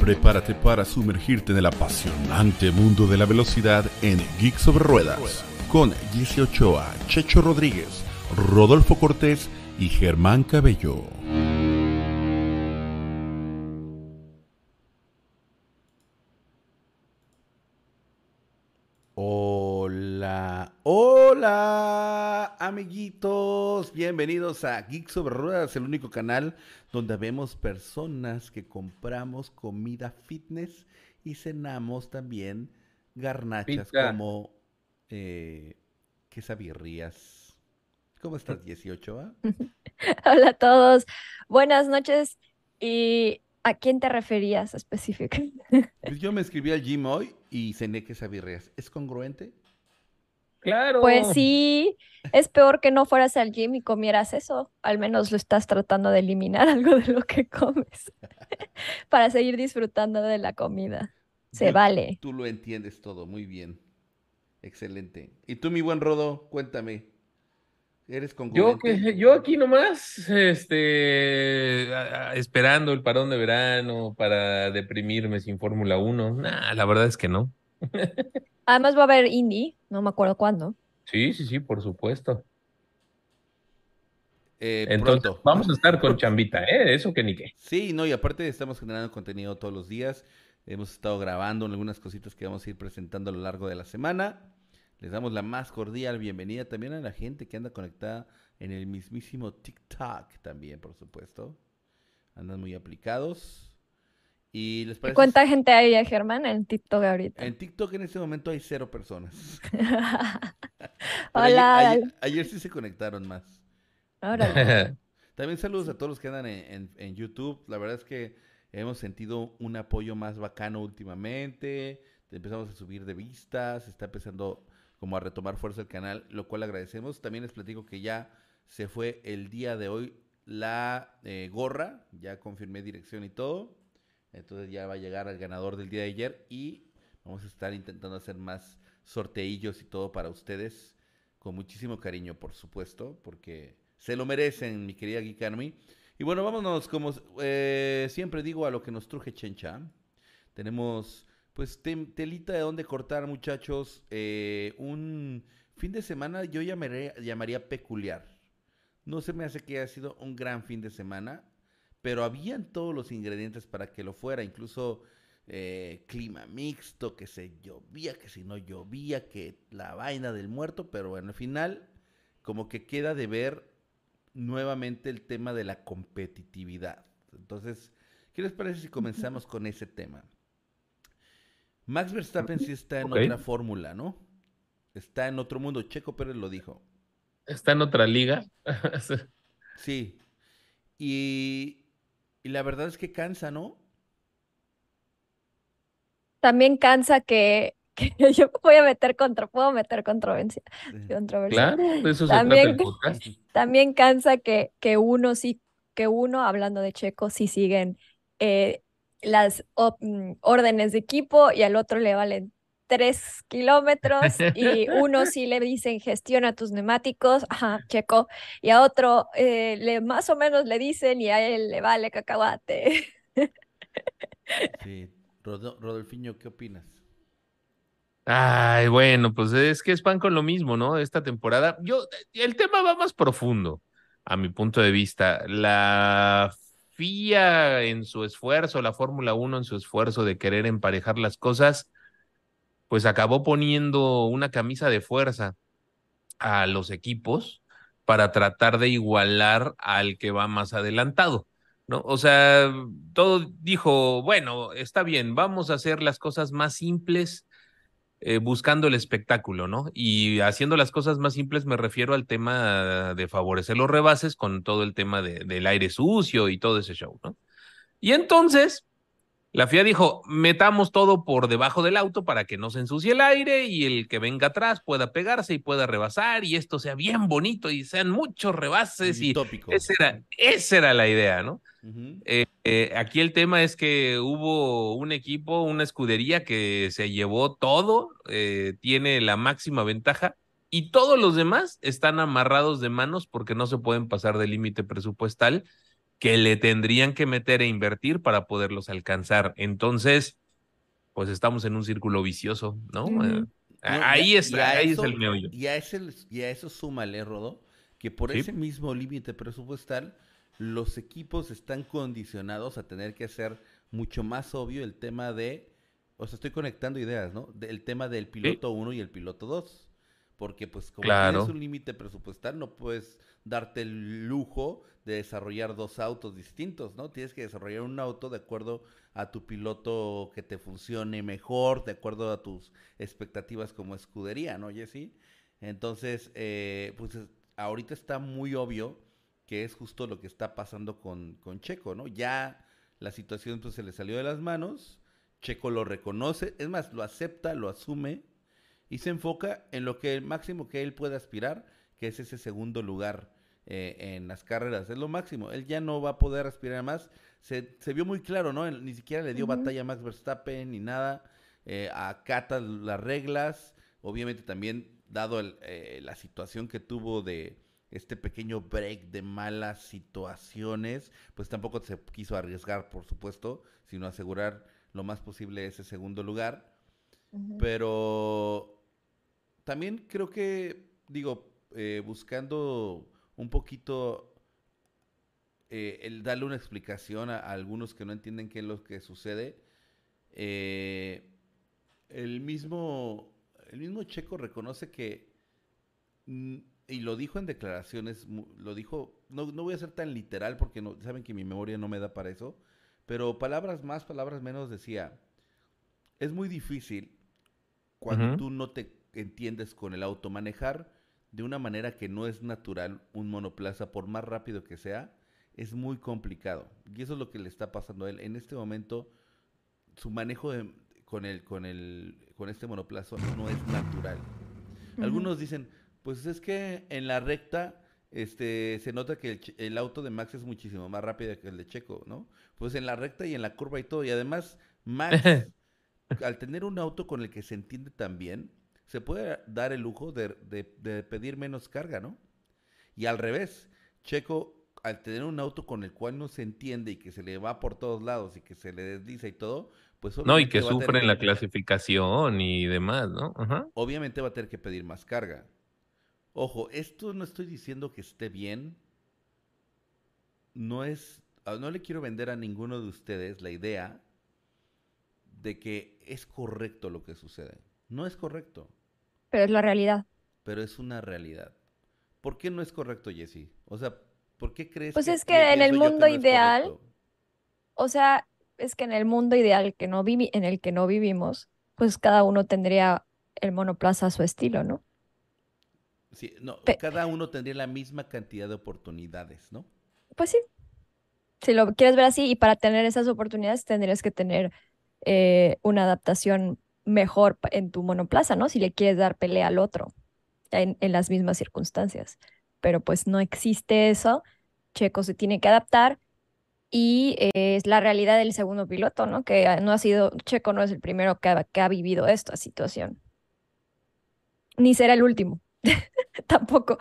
Prepárate para sumergirte en el apasionante mundo de la velocidad en Geek sobre Ruedas con Jesse Ochoa, Checho Rodríguez, Rodolfo Cortés y Germán Cabello. Hola, hola amiguitos, bienvenidos a Geek sobre Ruedas, el único canal donde vemos personas que compramos comida fitness y cenamos también garnachas como eh, quesabirrías. ¿Cómo estás, 18? Hola a todos, buenas noches. ¿Y a quién te referías específicamente? Pues yo me escribí al gym hoy y cené quesabirrías. ¿Es congruente? Claro. Pues sí, es peor que no fueras al gym y comieras eso. Al menos lo estás tratando de eliminar algo de lo que comes para seguir disfrutando de la comida. Se Yo- vale. Tú lo entiendes todo, muy bien. Excelente. Y tú, mi buen Rodo, cuéntame. ¿Eres Yo, que, yo aquí nomás, este, a- a- esperando el parón de verano para deprimirme sin Fórmula 1. Nah, la verdad es que no. Además va a haber indie, no me acuerdo cuándo. Sí, sí, sí, por supuesto. Eh, Entonces, pronto. vamos a estar con chambita, ¿eh? Eso que ni qué. Sí, no, y aparte estamos generando contenido todos los días. Hemos estado grabando algunas cositas que vamos a ir presentando a lo largo de la semana. Les damos la más cordial bienvenida también a la gente que anda conectada en el mismísimo TikTok también, por supuesto. Andan muy aplicados. ¿Y les parece? ¿Cuánta gente hay, Germán, en TikTok ahorita? En TikTok en este momento hay cero personas. Hola, ayer, hola. ayer- ayer sí se conectaron más. Órale. También saludos a todos los que andan en, en- en YouTube. La verdad es que hemos sentido un apoyo más bacano últimamente. Empezamos a subir de vistas. Está empezando como a retomar fuerza el canal, lo cual agradecemos. También les platico que ya se fue el día de hoy la eh, gorra. Ya confirmé dirección y todo. Entonces ya va a llegar al ganador del día de ayer y vamos a estar intentando hacer más sorteillos y todo para ustedes con muchísimo cariño, por supuesto, porque se lo merecen, mi querida Geek Army. Y bueno, vámonos, como eh, siempre digo, a lo que nos truje Chencha. Tenemos, pues, telita de dónde cortar, muchachos. Eh, un fin de semana yo llamaría peculiar. No se me hace que haya sido un gran fin de semana, pero habían todos los ingredientes para que lo fuera, incluso eh, clima mixto, que se llovía, que si no llovía, que la vaina del muerto, pero bueno, al final como que queda de ver nuevamente el tema de la competitividad. Entonces, ¿qué les parece si comenzamos con ese tema? Max Verstappen sí está en otra fórmula, ¿no? Está en otro mundo. Checo Pérez lo dijo. Está en otra liga. Sí. Y, y la verdad es que cansa, ¿no? También cansa que, que yo voy a meter contra, puedo meter controversia, controversia. Claro, eso se trata También- el podcast. También cansa que, que uno sí, que uno, hablando de Checo, sí siguen eh, las op- mm, órdenes de equipo y al otro le valen tres kilómetros y uno sí le dicen gestiona tus neumáticos, ajá, Checo, y a otro eh, le más o menos le dicen y a él le vale cacahuate. Sí. Rodo- Rodolfiño, ¿qué opinas? Ay, bueno, pues es que es pan con lo mismo, ¿no? Esta temporada. Yo, el tema va más profundo, a mi punto de vista. La FIA en su esfuerzo, la Fórmula 1 en su esfuerzo de querer emparejar las cosas, pues acabó poniendo una camisa de fuerza a los equipos para tratar de igualar al que va más adelantado. ¿no? O sea, todo dijo, bueno, está bien, vamos a hacer las cosas más simples eh, buscando el espectáculo, ¿no? Y haciendo las cosas más simples me refiero al tema de favorecer los rebases con todo el tema de- del aire sucio y todo ese show, ¿no? Y entonces, la FIA dijo, metamos todo por debajo del auto para que no se ensucie el aire y el que venga atrás pueda pegarse y pueda rebasar y esto sea bien bonito y sean muchos rebases y Utópico. esa era, esa era la idea, ¿no? Eh, eh, aquí el tema es que hubo un equipo, una escudería que se llevó todo, eh, tiene la máxima ventaja y todos los demás están amarrados de manos porque no se pueden pasar del límite presupuestal que le tendrían que meter e invertir para poderlos alcanzar. Entonces, pues estamos en un círculo vicioso, ¿no? Eh, ahí, es, ahí es el meollo. Y a, ese, y a eso súmale, Rodo, que por ese mismo límite presupuestal, los equipos están condicionados a tener que hacer mucho más obvio el tema de, o sea, estoy conectando ideas, ¿no? El tema del piloto 1 y el piloto 2. Porque pues como tienes un límite presupuestal, no puedes darte el lujo de desarrollar dos autos distintos, ¿no? Tienes que desarrollar un auto de acuerdo a tu piloto que te funcione mejor, de acuerdo a tus expectativas como escudería, ¿no, Jesse? Entonces, eh, pues ahorita está muy obvio que es justo lo que está pasando con, con Checo, ¿no? Ya la situación pues, se le salió de las manos, Checo lo reconoce, es más, lo acepta, lo asume y se enfoca en lo que el máximo que él puede aspirar, que es ese segundo lugar eh, en las carreras, es lo máximo, él ya no va a poder aspirar a más, se, se vio muy claro, ¿no? ni siquiera le dio batalla a Max Verstappen ni nada, eh, acata las reglas, obviamente también dado eh, la situación que tuvo de este pequeño break de malas situaciones, pues tampoco se quiso arriesgar, por supuesto, sino asegurar lo más posible ese segundo lugar. Pero también creo que, digo, eh, buscando un poquito eh, el darle una explicación a, algunos que no entienden qué es lo que sucede, eh, el mismo el mismo Checo reconoce que mm, y lo dijo en declaraciones, lo dijo, no, no voy a ser tan literal porque no, saben que mi memoria no me da para eso, pero palabras más, palabras menos decía, es muy difícil cuando tú no te entiendes con el auto manejar de una manera que no es natural un monoplaza, por más rápido que sea, es muy complicado. Y eso es lo que le está pasando a él. En este momento, su manejo con, el, con, el, con este monoplaza no es natural. Algunos dicen, pues es que en la recta este, se nota que el, auto de Max es muchísimo más rápido que el de Checo, ¿no? Pues en la recta y en la curva y todo. Y además, Max, al tener un auto con el que se entiende tan bien, se puede dar el lujo de, pedir menos carga, ¿no? Y al revés, Checo, al tener un auto con el cual no se entiende y que se le va por todos lados y que se le desliza y todo, pues no, y que sufre en la clasificación y demás, ¿no? Obviamente va a tener que pedir más carga. Ojo, esto no estoy diciendo que esté bien. No es. Ah, no le quiero vender a ninguno de ustedes la idea de que es correcto lo que sucede. No es correcto. Pero es la realidad. Pero es una realidad. ¿Por qué no es correcto, Jesse? O sea, ¿por qué crees pues es que en el mundo ideal, o sea, es que en el mundo ideal que no vivi en el que no vivimos, pues cada uno tendría el monoplaza a su estilo, ¿no? Sí, no, cada uno tendría la misma cantidad de oportunidades, ¿no? Pues sí. Si lo quieres ver así, y para tener esas oportunidades tendrías que tener eh, una adaptación mejor en tu monoplaza, ¿no? Si le quieres dar pelea al otro en, las mismas circunstancias. Pero pues no existe eso. Checo se tiene que adaptar y es la realidad del segundo piloto, ¿no? Que no ha sido, Checo no es el primero que ha, que ha vivido esta situación. Ni será el último. tampoco.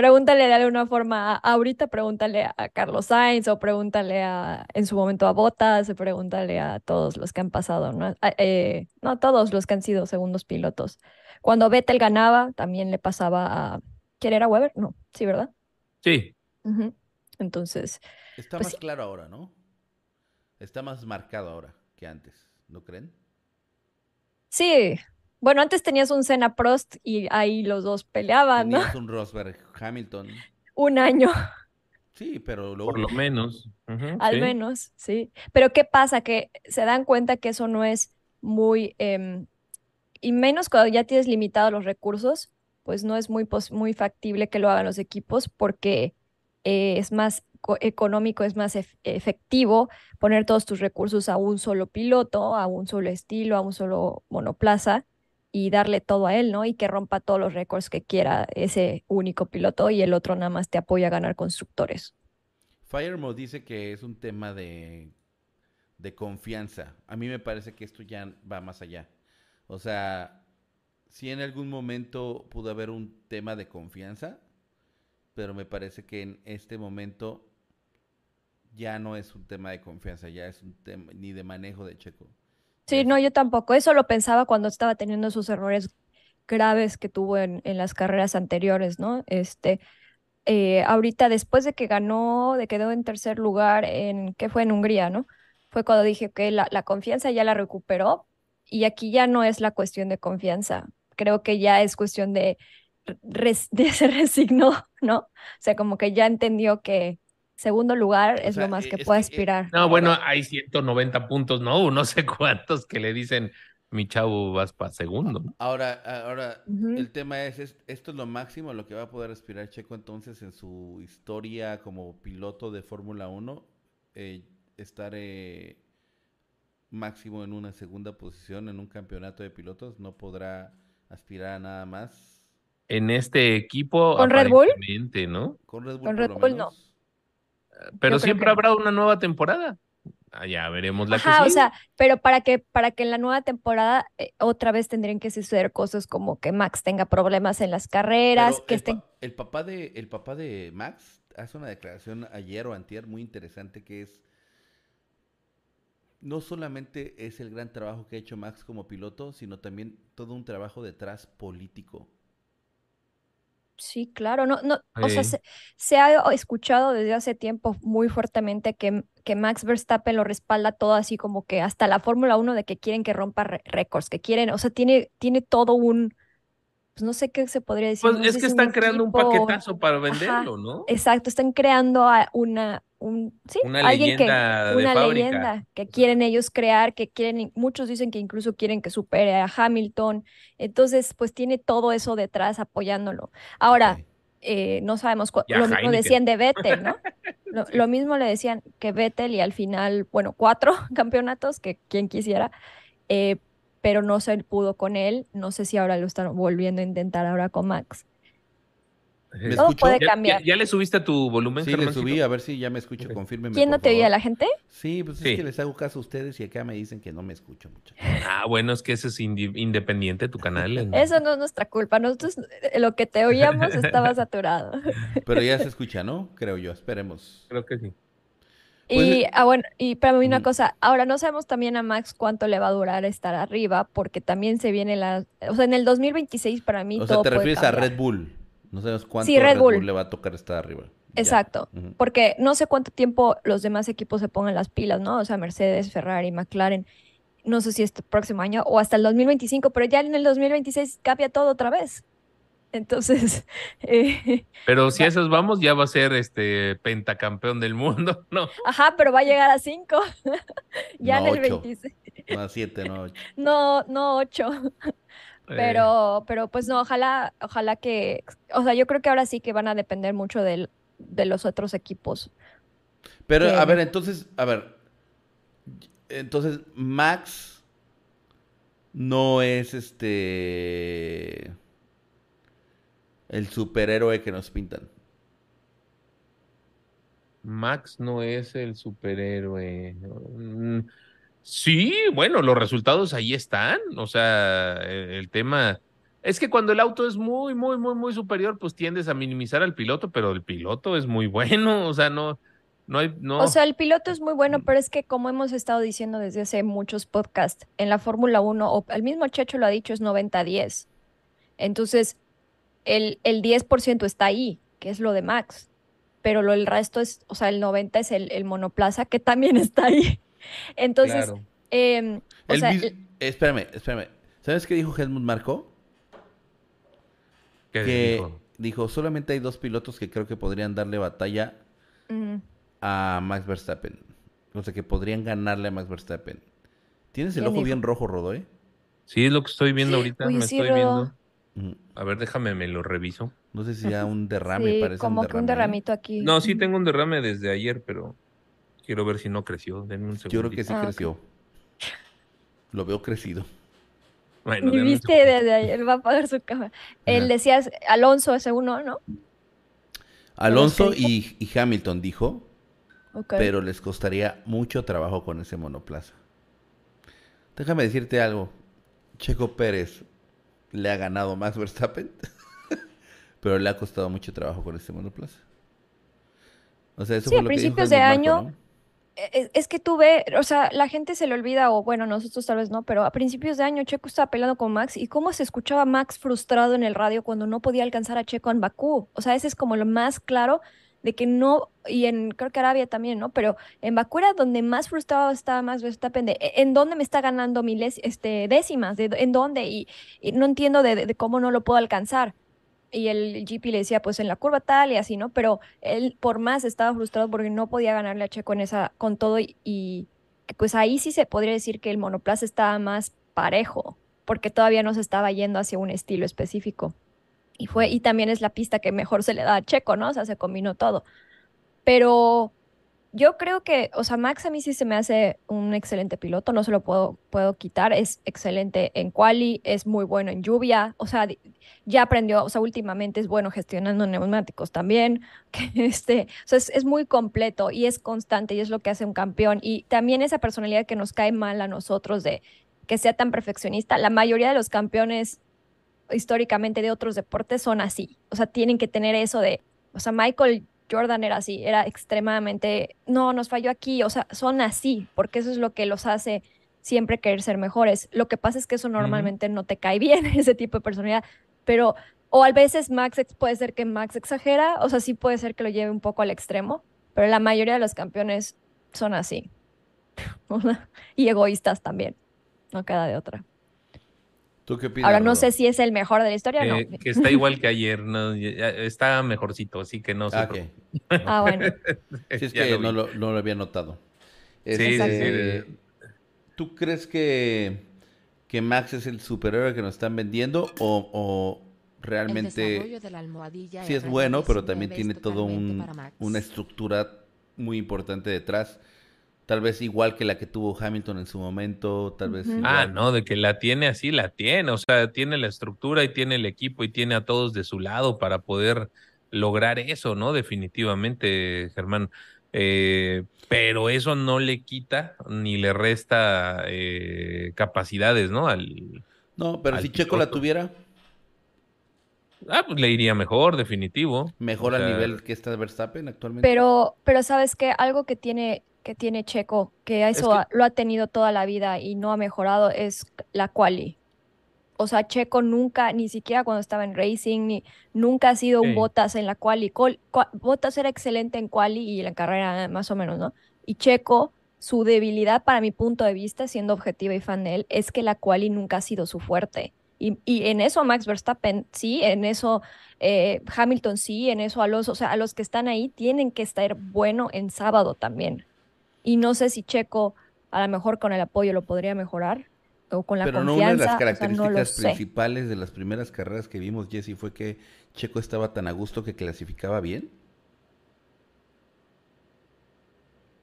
Pregúntale de alguna forma, ahorita pregúntale a Carlos Sainz o pregúntale a, en su momento a Bottas, o pregúntale a todos los que han pasado, ¿no? Eh, no todos los que han sido segundos pilotos. Cuando Vettel ganaba, también le pasaba a... ¿Quién era Weber? No, sí, ¿verdad? Sí. Entonces... Está pues más claro ahora, ¿no? Está más marcado ahora que antes, ¿no creen? Sí, bueno, antes tenías un Senna Prost y ahí los dos peleaban, ¿no? Tenías un Rosberg Hamilton. Un año. Sí, pero Por lo menos. Al menos, sí. Pero ¿qué pasa? Que se dan cuenta que eso no es muy... Em, y menos cuando ya tienes limitados los recursos, pues no es muy, muy factible que lo hagan los equipos porque eh, es más económico, es más efectivo poner todos tus recursos a un solo piloto, a un solo estilo, a un solo monoplaza y darle todo a él, ¿no? Y que rompa todos los récords que quiera ese único piloto y el otro nada más te apoya a ganar constructores. Firemo dice que es un tema de, de confianza. A mí me parece que esto ya va más allá. O sea, sí en algún momento pudo haber un tema de confianza, pero me parece que en este momento ya no es un tema de confianza, ya es un tema ni de manejo de Checo. Sí, no, yo tampoco. Eso lo pensaba cuando estaba teniendo esos errores graves que tuvo en, en las carreras anteriores, ¿no? Este, eh, ahorita después de que ganó, de quedó en tercer lugar en, ¿qué fue en Hungría, ¿no? Fue cuando dije que la, la confianza ya la recuperó y aquí ya no es la cuestión de confianza. Creo que ya es cuestión de, de se ¿no? O sea, como que ya entendió que segundo lugar O es sea, lo más eh, que puede eh, aspirar. No, bueno, hay 190 puntos, no, no sé cuántos que le dicen, mi chavo, vas para segundo. ¿no? Ahora, ahora, el tema es, es, esto es lo máximo a lo que va a poder aspirar Checo entonces en su historia como piloto de Fórmula 1, eh, estar eh, máximo en una segunda posición en un campeonato de pilotos, no podrá aspirar a nada más En este equipo, ¿Con Red Bull? aparentemente, ¿no? con Red Bull Con Red Bull no. Pero siempre que habrá una nueva temporada. Ah, ya veremos la Ajá, que o sea, pero para que, para que en la nueva temporada eh, otra vez tendrían que suceder cosas como que Max tenga problemas en las carreras, Pero que el, estén... pa- el papá de el papá de Max hace una declaración ayer o antier muy interesante que es no solamente es el gran trabajo que ha hecho Max como piloto, sino también todo un trabajo detrás político. Sí, claro, no, no, o sea, se, se ha escuchado desde hace tiempo muy fuertemente que, que Max Verstappen lo respalda todo así como que hasta la Fórmula 1 de que quieren que rompa récords, que quieren, o sea, tiene, tiene todo un, pues no sé qué se podría decir, Pues no es que si un están creando un paquetazo para ajá, venderlo, ¿no? exacto, están creando a una, un, sí, Una alguien que, leyenda de una fábrica. leyenda que quieren ellos crear, que quieren, muchos dicen que incluso quieren que supere a Hamilton, entonces pues tiene todo eso detrás apoyándolo. Ahora, eh, no sabemos, lo mismo decían de Vettel, ¿no? Lo, lo mismo le decían que Vettel y al final, bueno, cuatro campeonatos, que quien quisiera, eh, pero no se pudo con él, no sé si ahora lo están volviendo a intentar ahora con Max. ¿Me Todo puede ¿Ya, cambiar. ya- ya le subiste a tu volumen, Sí, le Germancito? subí, a ver si ya me escucho, Ok. confírmeme, ¿Quién no te oía, la gente? Sí, pues Sí. es que les hago caso a ustedes y acá me dicen que no me escucho mucho. Ah, bueno, es que ese es independiente tu canal. Eso no es nuestra culpa, nosotros eh, lo que te oíamos estaba saturado. Pero ya se escucha, ¿no? Creo yo, esperemos. Creo que sí. Pues, Y, ah, bueno, y para mí una cosa, ahora no sabemos también a Max cuánto le va a durar estar arriba, porque también se viene la, o sea, en el 2026 para mí O sea, te puede refieres a. Red Bull. No sabemos cuánto Sí, Red Red Bull Bull. le va a tocar estar arriba. Exacto, porque no sé cuánto tiempo los demás equipos se pongan las pilas, ¿no? O sea, Mercedes, Ferrari, McLaren, no sé si este próximo año o hasta el 2025, pero ya en el 2026 cambia todo otra vez. Entonces, eh, Pero si Va- a esos vamos, ya va a ser este pentacampeón del mundo, ¿no? ajá, pero va a llegar a 5 ya No, en el ocho. 26. No, siete, no, ocho. No, no 8. Eh, Pero, pero pues no, ojalá, ojalá que, o sea, yo creo que ahora sí que van a depender mucho del, de los otros equipos. Pero, a ver, entonces, a ver. Entonces, Max no es este. El superhéroe que nos pintan. Max no es el superhéroe. Mm, Sí, bueno, los resultados ahí están. O sea, el, el tema es que cuando el auto es muy, muy, muy, muy superior, pues tiendes a minimizar al piloto, pero el piloto es muy bueno. O sea, no, no hay, no. O sea, el piloto es muy bueno, pero es que como hemos estado diciendo desde hace muchos podcasts, en la Fórmula 1, o el mismo Checho lo ha dicho, es 90-10. Entonces, el, el 10% está ahí, que es lo de Max. Pero lo, el resto es, o sea, el 90 es el, el monoplaza, que también está ahí. Entonces, claro. em, o El sea, mis- el- Espérame, espérame. ¿Sabes qué dijo Helmut Marco? ¿Qué Que dijo? dijo, solamente hay dos pilotos que creo que podrían darle batalla a Max Verstappen. O sea, que podrían ganarle a Max Verstappen. Tienes el ¿Quién ojo dijo? bien rojo, Rodo, ¿eh? Sí, es lo que estoy viendo ahorita. Me sí, estoy Rodo. viendo. A ver, déjame, me lo reviso. No sé si sea un derrame, sí, parece como un que un derrame. derramito aquí. No, sí tengo un derrame desde ayer, pero quiero ver si no creció. Denme un segundo. Yo creo que sí Ah, creció. Lo veo crecido. Bueno, viste desde ayer, va a apagar su cámara. Él Ajá. decías, Alonso ese uno, ¿no? Alonso y, y Hamilton dijo, Ok. pero les costaría mucho trabajo con ese monoplaza. Déjame decirte algo. Checo Pérez le ha ganado Max Verstappen, pero le ha costado mucho trabajo con ese monoplaza. O sea, eso Sí, fue a lo que dijo principios de año, ¿no? Es, es que tuve, o sea, la gente se le olvida, o bueno, nosotros tal vez no, pero a principios de año Checo estaba peleando con Max y cómo se escuchaba Max frustrado en el radio cuando no podía alcanzar a Checo en Bakú. O sea, ese es como lo más claro de que no, y en creo que Arabia también, ¿no? Pero en Bakú era donde más frustrado estaba Max Verstappen de "¿E- en dónde me está ganando miles, este, décimas, de, en dónde, y, no entiendo de, cómo no lo puedo alcanzar. Y el GP le decía, pues en la curva tal y así, ¿no? Pero él por más estaba frustrado porque no podía ganarle a Checo en esa, con todo y, y pues ahí sí se podría decir que el monoplaza estaba más parejo, porque todavía no se estaba yendo hacia un estilo específico. Y fue, y también es la pista que mejor se le da a Checo, ¿no? O sea, se combinó todo. Pero yo creo que, o sea, Max a mí sí se me hace un excelente piloto, no se lo puedo, puedo quitar, es excelente en quali, es muy bueno en lluvia, o sea, ya aprendió, o sea, últimamente es bueno gestionando neumáticos también, que este, o sea, es muy completo y es constante y es lo que hace un campeón. Y también esa personalidad que nos cae mal a nosotros de que sea tan perfeccionista, la mayoría de los campeones históricamente de otros deportes son así, o sea, tienen que tener eso de, o sea, Michael Jordan era así, era extremadamente, no, nos falló aquí, o sea, son así, porque eso es lo que los hace siempre querer ser mejores. Lo que pasa es que eso normalmente no te cae bien, ese tipo de personalidad, pero, o a veces Max puede ser que Max exagera, o sea, sí puede ser que lo lleve un poco al extremo, pero la mayoría de los campeones son así. y egoístas también, no queda de otra. ¿Tú qué opinas, Ahora no Rodo? sé si es el mejor de la historia o no. Que, que está igual que ayer, está mejorcito, así que no se Ah. Ah, bueno. Sí, es que lo no lo, no lo había notado. Sí, sí, Este, sí. ¿Tú crees que, que Max es el superhéroe que nos están vendiendo o, o realmente de la almohadilla sí es R19 bueno, pero también tiene un, Max. una estructura muy importante detrás? Tal vez igual que la que tuvo Hamilton en su momento, tal vez igual. Ah, no, de que la tiene así, la tiene, o sea, tiene la estructura y tiene el equipo y tiene a todos de su lado para poder lograr eso, ¿no? Definitivamente, Germán. Eh, pero eso no le quita ni le resta eh, capacidades, ¿no? Al, No, pero al si Checo la tuviera, ah, pues le iría mejor, definitivo. mejor O al nivel que está Verstappen actualmente. Pero, pero sabes que algo que tiene, que tiene Checo, que eso que- ha- lo ha tenido toda la vida y no ha mejorado, es la quali. O sea, Checo nunca, ni siquiera cuando estaba en Racing, ni, nunca ha sido un Sí. Bottas en la quali. Col- cua- Bottas era excelente en quali y en la carrera más o menos, ¿no? Y Checo, su debilidad para mi punto de vista, siendo objetiva y fan de él, es que la quali nunca ha sido su fuerte. Y, y en eso Max Verstappen, sí, en eso eh, Hamilton, sí, en eso Alonso, o sea, a los que están ahí tienen que estar bueno en sábado también. Y no sé si Checo, a lo mejor con el apoyo lo podría mejorar o con la Pero no una de las o sea, no lo características principales de las primeras carreras que vimos, Jesse, fue que Checo estaba tan a gusto que clasificaba bien.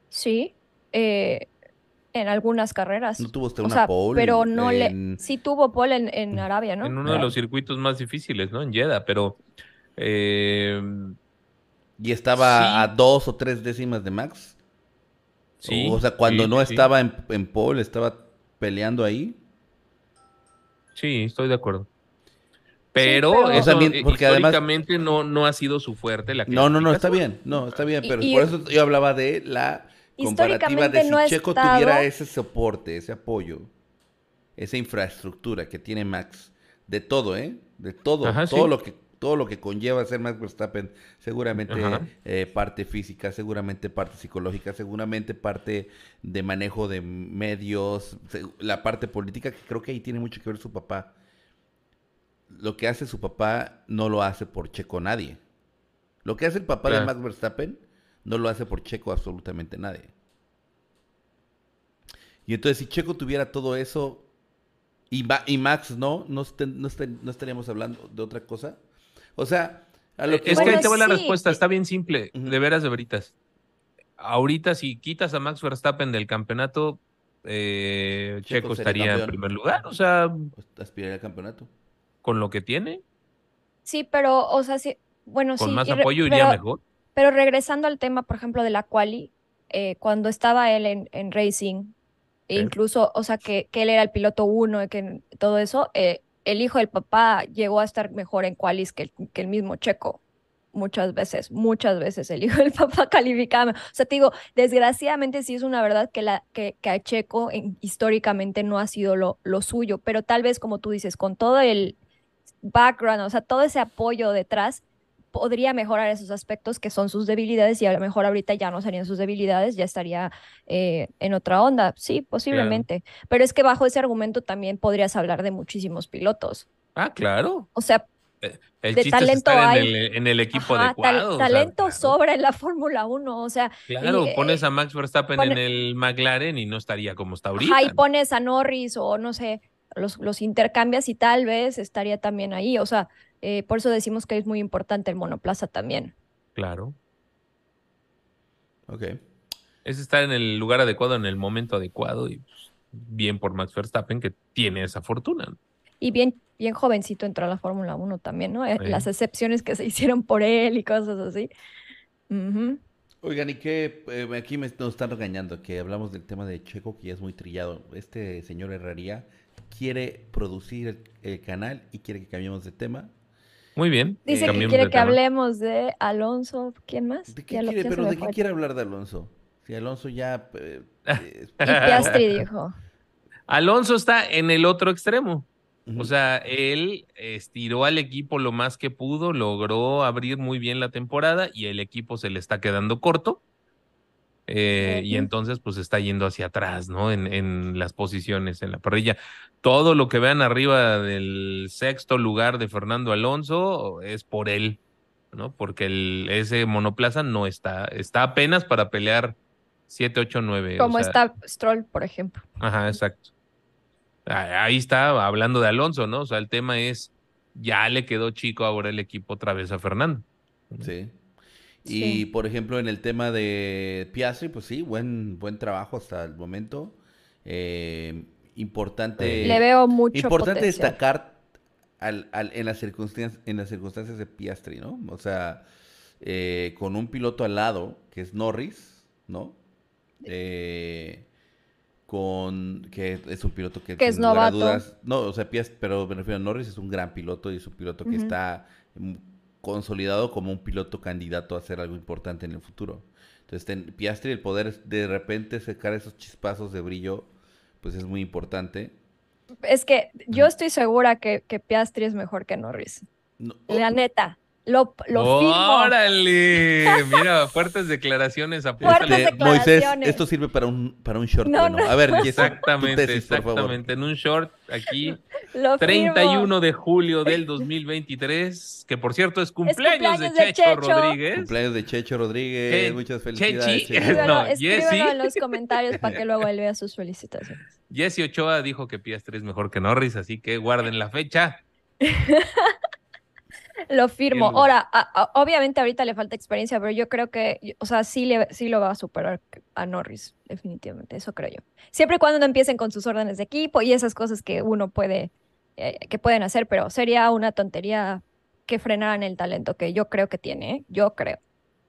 Sí, eh, en algunas carreras. No tuvo usted O una sea, pole pero en- no le, sí tuvo pole en, en Arabia, ¿no? en uno de los circuitos más difíciles, ¿no? En Jeddah, pero eh, y estaba Sí. a dos o tres décimas de Max. sí. o sea, cuando sí, no sí, estaba en, en pole, estaba peleando ahí. Sí, estoy de acuerdo. Pero, eso, bien, eh, porque además- no, no ha sido su fuerte la No, no, no, está bien. No, está bien. Pero y- por eso yo hablaba de la comparativa de si no Checo estado- tuviera ese soporte, ese apoyo, esa infraestructura que tiene Max, de todo, ¿eh? De todo, Ajá, todo sí. lo que todo lo que conlleva ser Max Verstappen, seguramente eh, parte física, seguramente parte psicológica, seguramente parte de manejo de medios, la parte política, que creo que ahí tiene mucho que ver su papá. Lo que hace su papá no lo hace por Checo nadie. Lo que hace el papá de. Max Verstappen no lo hace por Checo absolutamente nadie. Y entonces si Checo tuviera todo eso y, Ma- y Max no, no, est- no, est- no estaríamos hablando de otra cosa. O sea, a lo Eh, que Es que ahí te va la respuesta, está bien simple, de veras, de veritas. Ahorita, si quitas a Max Verstappen del campeonato, eh, Checo estaría en primer lugar, o sea, pues, aspiraría al campeonato. con lo que tiene, Sí, pero, o sea, sí, bueno, con sí, más y re- apoyo iría pero- mejor. Pero regresando al tema, por ejemplo, de la quali, eh, cuando estaba él en, en Racing, e incluso, o sea, que, que él era el piloto uno, y que todo eso, eh, el hijo del papá llegó a estar mejor en qualis que el, que el mismo Checo. muchas veces, muchas veces el hijo del papá calificaba. O sea, te digo, desgraciadamente sí es una verdad que, la, que, que a Checo históricamente no ha sido lo, lo suyo, pero tal vez como tú dices, con todo el background, o sea, todo ese apoyo detrás, podría mejorar esos aspectos que son sus debilidades y a lo mejor ahorita ya no serían sus debilidades, ya estaría eh, en otra onda. Sí, posiblemente. Pero es que bajo ese argumento también podrías hablar de muchísimos pilotos. Ah, claro. O sea, eh, el de talento hay. En el, equipo adecuado. talento sobra en la Fórmula 1, o sea. Claro, pones a Max Verstappen en el McLaren y no estaría como está ahorita. Ahí pones a Norris o no sé, los, los intercambias y tal vez estaría también ahí. O sea, eh, por eso decimos que es muy importante el monoplaza también. Claro. Ok. Es estar en el lugar adecuado, en el momento adecuado y pues, bien por Max Verstappen que tiene esa fortuna. Y bien, bien jovencito entró a la Fórmula 1 también, ¿no? Eh, las excepciones que se hicieron por él y cosas así. Oigan, ¿y qué? Eh, aquí me, nos están regañando que hablamos del tema de Checo, que ya es muy trillado. Este señor Herrería quiere producir el canal y quiere que cambiemos de tema. Muy bien. Dice que quiere que hablemos de Alonso. ¿Quién más? ¿De qué quiere, pero de qué quiere hablar de Alonso? Si Alonso ya... Eh, eh, y Piastri dijo. Alonso está en el otro extremo. O sea, él estiró al equipo lo más que pudo, logró abrir muy bien la temporada y el equipo se le está quedando corto. Eh, y entonces pues está yendo hacia atrás, ¿no? En, en, las posiciones, en la parrilla. Todo lo que vean arriba del sexto lugar de Fernando Alonso es por él, ¿no? Porque el, ese monoplaza no está, está apenas para pelear 7, 8, 9. Como está Stroll, por ejemplo. Ajá, exacto. Ahí está hablando de Alonso, ¿no? O sea, el tema es, ya le quedó chico ahora el equipo otra vez a Fernando. Sí. Y por ejemplo, en el tema de Piastri, pues sí, buen, buen trabajo hasta el momento. Eh, importante. Le veo mucho Importante destacar al, al, en, las circunstancias, en las circunstancias de Piastri, ¿no? O sea, eh, con un piloto al lado, que es Norris, ¿no? Eh, con que es un piloto que, que es novato. Dudas, no, o sea, Piastri, pero me refiero a Norris, es un gran piloto y es un piloto que está consolidado como un piloto candidato a hacer algo importante en el futuro. Entonces, Piastri, el poder de repente sacar esos chispazos de brillo, pues es muy importante. Es que yo estoy segura que, que Piastri es mejor que Norris. La neta. Lo, lo ¡Órale! Mira, fuertes declaraciones a fuertes Moisés, esto sirve para un, para un short. bueno. A ver, exactamente, exactamente. En un short aquí, 31 de julio del 2023, que por cierto es cumpleaños, de, Checho Rodríguez. Cumpleaños de Checho Rodríguez, muchas felicidades. Chechi. no, escríbelo en los comentarios para que luego él vea sus felicitaciones. Jesse Ochoa dijo que Piastri es mejor que Norris, así que guarden la fecha. Lo firmo. Ahora, obviamente ahorita le falta experiencia, pero yo creo que, o sea, sí, le, sí lo va a superar a Norris, definitivamente, eso creo yo. Siempre y cuando no empiecen con sus órdenes de equipo y esas cosas que uno puede, eh, que pueden hacer, pero sería una tontería que frenaran el talento que yo creo que tiene, ¿eh? yo creo,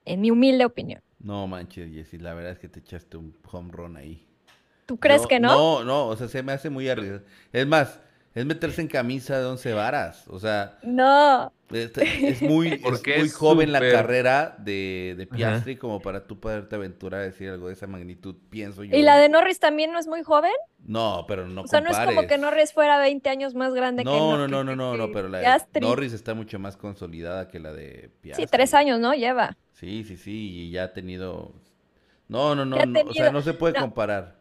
en mi humilde opinión. No manches, Jessy, la verdad es que te echaste un home run ahí. ¿Tú crees que no? No, no, o sea, se me hace muy arriesgado. Es más, es meterse en camisa de once varas. O sea. No. Es, muy, muy joven la carrera de, de Piastri como para tú poderte aventurar a decir algo de esa magnitud, pienso yo. ¿Y la de Norris también no es muy joven? No, pero no. O sea, no es como que Norris fuera 20 años más grande que no, no, no, no, no, no, pero la de Norris está mucho más consolidada que la de Piastri. Sí, tres años, ¿no? Lleva. Sí, sí, sí, y ya ha tenido. No, no, no, no o sea, no se puede comparar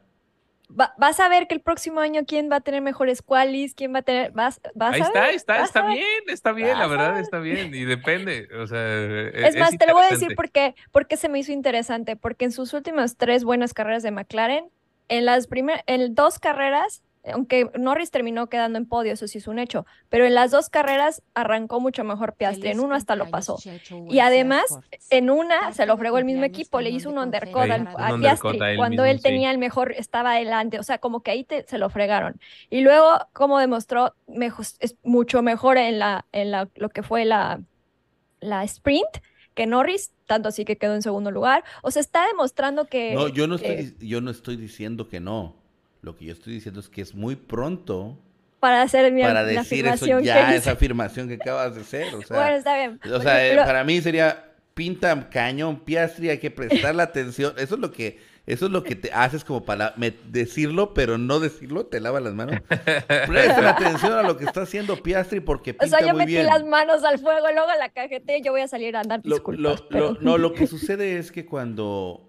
vas a ver que el próximo año quién va a tener mejores qualis, quién va a tener, vas, vas Ahí a está, está, está bien, está bien, la verdad está bien, y depende, o sea, e, es, más, te lo voy a decir porque, porque se me hizo interesante, porque en sus últimas tres buenas carreras de McLaren, en las primeras, en dos carreras aunque Norris terminó quedando en podio, eso sí es un hecho, pero en las dos carreras arrancó mucho mejor Piastri, en uno hasta lo pasó. Y además, en una se lo fregó el mismo equipo, le hizo un undercut a Piastri cuando él tenía el mejor, estaba adelante, o sea, como que ahí se lo fregaron. Y luego, como demostró, es mucho mejor en, la, en la, lo que fue la, la sprint que Norris, tanto así que quedó en segundo lugar. O sea, está demostrando que... No, yo no, estoy, yo no estoy diciendo que no. Lo que yo estoy diciendo es que es muy pronto para hacer mi, para decir eso ya, esa afirmación que acabas de hacer. O sea, Bueno, está bien. o sea, eh, Pero- para mí sería pinta cañón, Piastri, hay que prestarle atención. Eso es lo que, eso es lo que te haces como para decirlo, pero no decirlo, te lava las manos. Presta atención a lo que está haciendo Piastri porque o pinta sea, yo muy metí bien. las manos al fuego, luego la cajeté y yo voy a salir a dar Lo- disculpas. lo- pero- lo- no, lo que sucede es que cuando...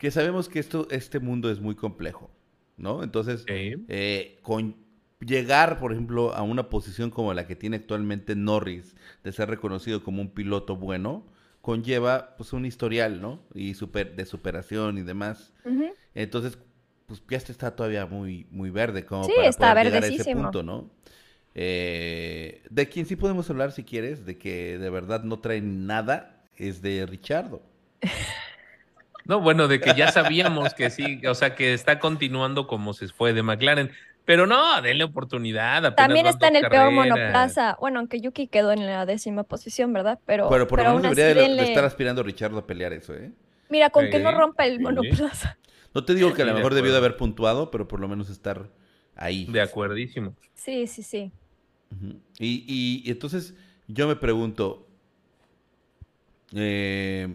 Que sabemos que esto, este mundo es muy complejo, ¿no? Entonces, eh, con llegar, por ejemplo, a una posición como la que tiene actualmente Norris, de ser reconocido como un piloto bueno, conlleva pues un historial, ¿no? Y super, de superación y demás. Entonces, pues Piastri está todavía muy, muy verde como Sí, para está poder llegar a ese punto, ¿no? Eh, de quien sí podemos hablar si quieres, de que de verdad no trae nada, es de Richardo. No, bueno, de que ya sabíamos que sí, o sea, que está continuando como se fue de McLaren. Pero no, denle oportunidad. También está en el peor monoplaza. Bueno, aunque Yuki quedó en la décima posición, ¿verdad? Pero, Pero por lo aún menos así debería de, de denle- estar aspirando Richardo a pelear eso, ¿eh? Mira, con que no rompa el monoplaza. No te digo que a lo de mejor debió de haber puntuado, pero por lo menos estar ahí. De acuerdísimo. Sí, sí, sí. Y, y- y entonces yo me pregunto, eh,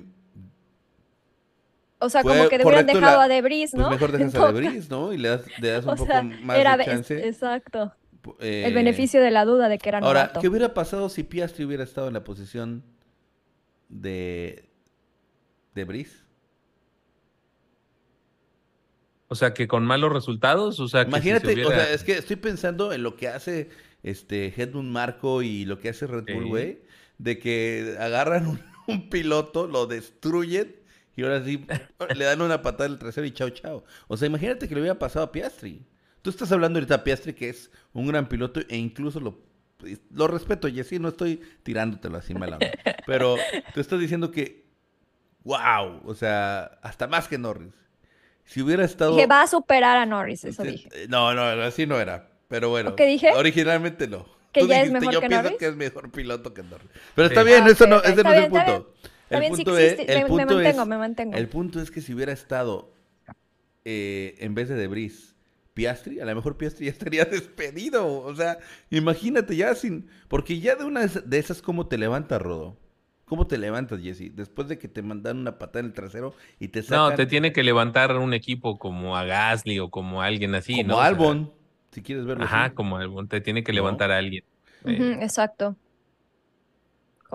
O sea, Fue como que hubieran dejado la- a Debris, pues ¿no? mejor dejas a Debris, ¿no? Y le das, le das un O poco sea, más era de chance. exacto. Eh, El beneficio de la duda de que era Ahora, novato. ¿qué hubiera pasado si Piastri hubiera estado en la posición de de Brice? O sea, que con malos resultados, o sea, que si se Imagínate, o sea, es que estoy pensando en lo que hace este Hedmund Marco y lo que hace Red Bull, güey, de que agarran un, un piloto, lo destruyen y ahora sí le dan una patada al trasero y chao, chao. O sea, imagínate que le hubiera pasado a Piastri. Tú estás hablando ahorita a Piastri, que es un gran piloto e incluso lo, lo respeto, Jessy, no estoy tirándotelo así mala onda. Pero tú estás diciendo que, wow, o sea, hasta más que Norris. Si hubiera estado... Dije, va a superar a Norris, eso dije. No, no, así no era. Pero bueno. ¿Qué dije? Originalmente no. ¿Que Tú ya es mejor yo que pienso Norris? que es mejor piloto que Norris. Pero está Sí. bien, Ah, eso no, ok, ese está no es el punto. El bien, sí punto es, existe, el me- mantengo, es, me mantengo. el punto es que si hubiera estado eh, en vez de Debris, Piastri, a lo mejor Piastri ya estaría despedido. O sea, imagínate ya sin, porque ya de una de esas- cómo te levantas, Rodo. ¿Cómo te levantas, Jesse? Después de que te mandan una patada en el trasero y te sacan No, te tiene que levantar un equipo como a Gasly o como a alguien así, como ¿no? O sea, Albon, si quieres verlo Ajá, así. como Albon, te tiene que ¿No? levantar a alguien. Eh, exacto.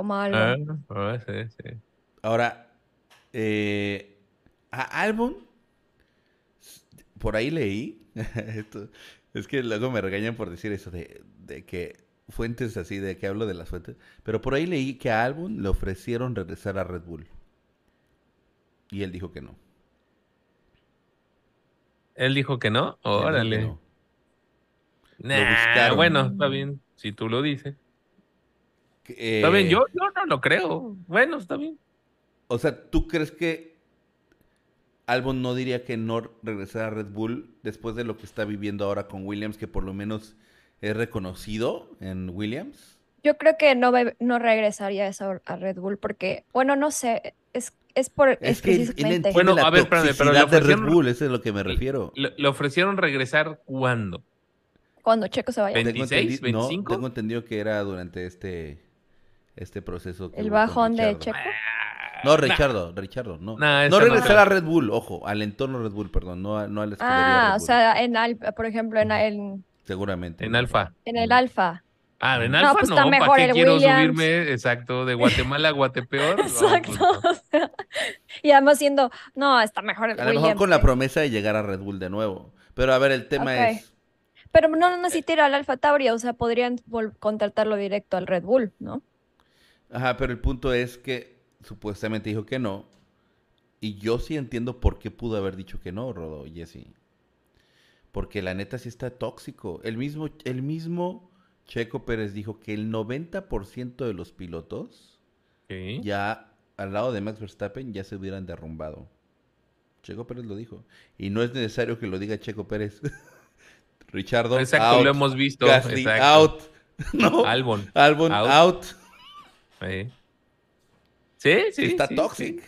Como algo. ah, ah, sí, sí. Ahora, eh, a Albon, s- por ahí leí, esto, es que luego me regañan por decir eso de, de que fuentes así, de que hablo de las fuentes, pero por ahí leí que a Albon le ofrecieron regresar a Red Bull. Y él dijo que no. Él dijo que no, que órale. no. Nah, bueno, está bien, si tú lo dices. Que, Está bien, eh, yo, yo no lo creo. Bueno, está bien. O sea, ¿tú crees que Albon no diría que no regresar a Red Bull después de lo que está viviendo ahora con Williams, que por lo menos es reconocido en Williams? Yo creo que no, no regresaría eso a Red Bull porque, bueno, no sé, es, es por Es que él- él específicamente. entiende Bueno, la a ver, espérame, pero le toxicidad de Red ofrecieron- Bull, eso es a lo que me refiero. Le, le ofrecieron regresar cuándo? Cuando Checo se vaya. Ven- Tengo 26, entendi- no, 25. tengo entendido que era durante este este proceso. que El bajón de. Checo. No, Richardo, Richardo, no. Nah, no esa no regresar a Red Bull, ojo, al entorno Red Bull, perdón, no a, no a la escudería Ah, Red o sea, en Al- por ejemplo, en, en, seguramente. En Alfa. en el Alfa. Ah, en No, Alfa pues no, está ¿para mejor qué el quiero Williams. subirme? Exacto, de Guatemala a Guatepeor. No, pues Exacto. no. o sea, y además siendo, no, está mejor el A lo mejor con la que- promesa de llegar a Red Bull de nuevo. Pero a ver, el tema es, Pero no no necesita ir al Alfa Tauri, o sea, podrían contratarlo directo al Red Bull, ¿no? Ajá, pero el punto es que supuestamente dijo que no. Y yo sí entiendo por qué pudo haber dicho que no, Rodo, Jesse. Porque la neta sí está tóxico. El mismo, el mismo Checo Pérez dijo que el 90% de los pilotos ya al lado de Max Verstappen ya se hubieran derrumbado. Checo Pérez lo dijo. Y no es necesario que lo diga Checo Pérez. Richardo, Exacto, out. lo hemos visto. Gasly, exacto. out. ¿No? Albon. Albon, out. out. Sí, sí, sí. está sí, toxic. sí.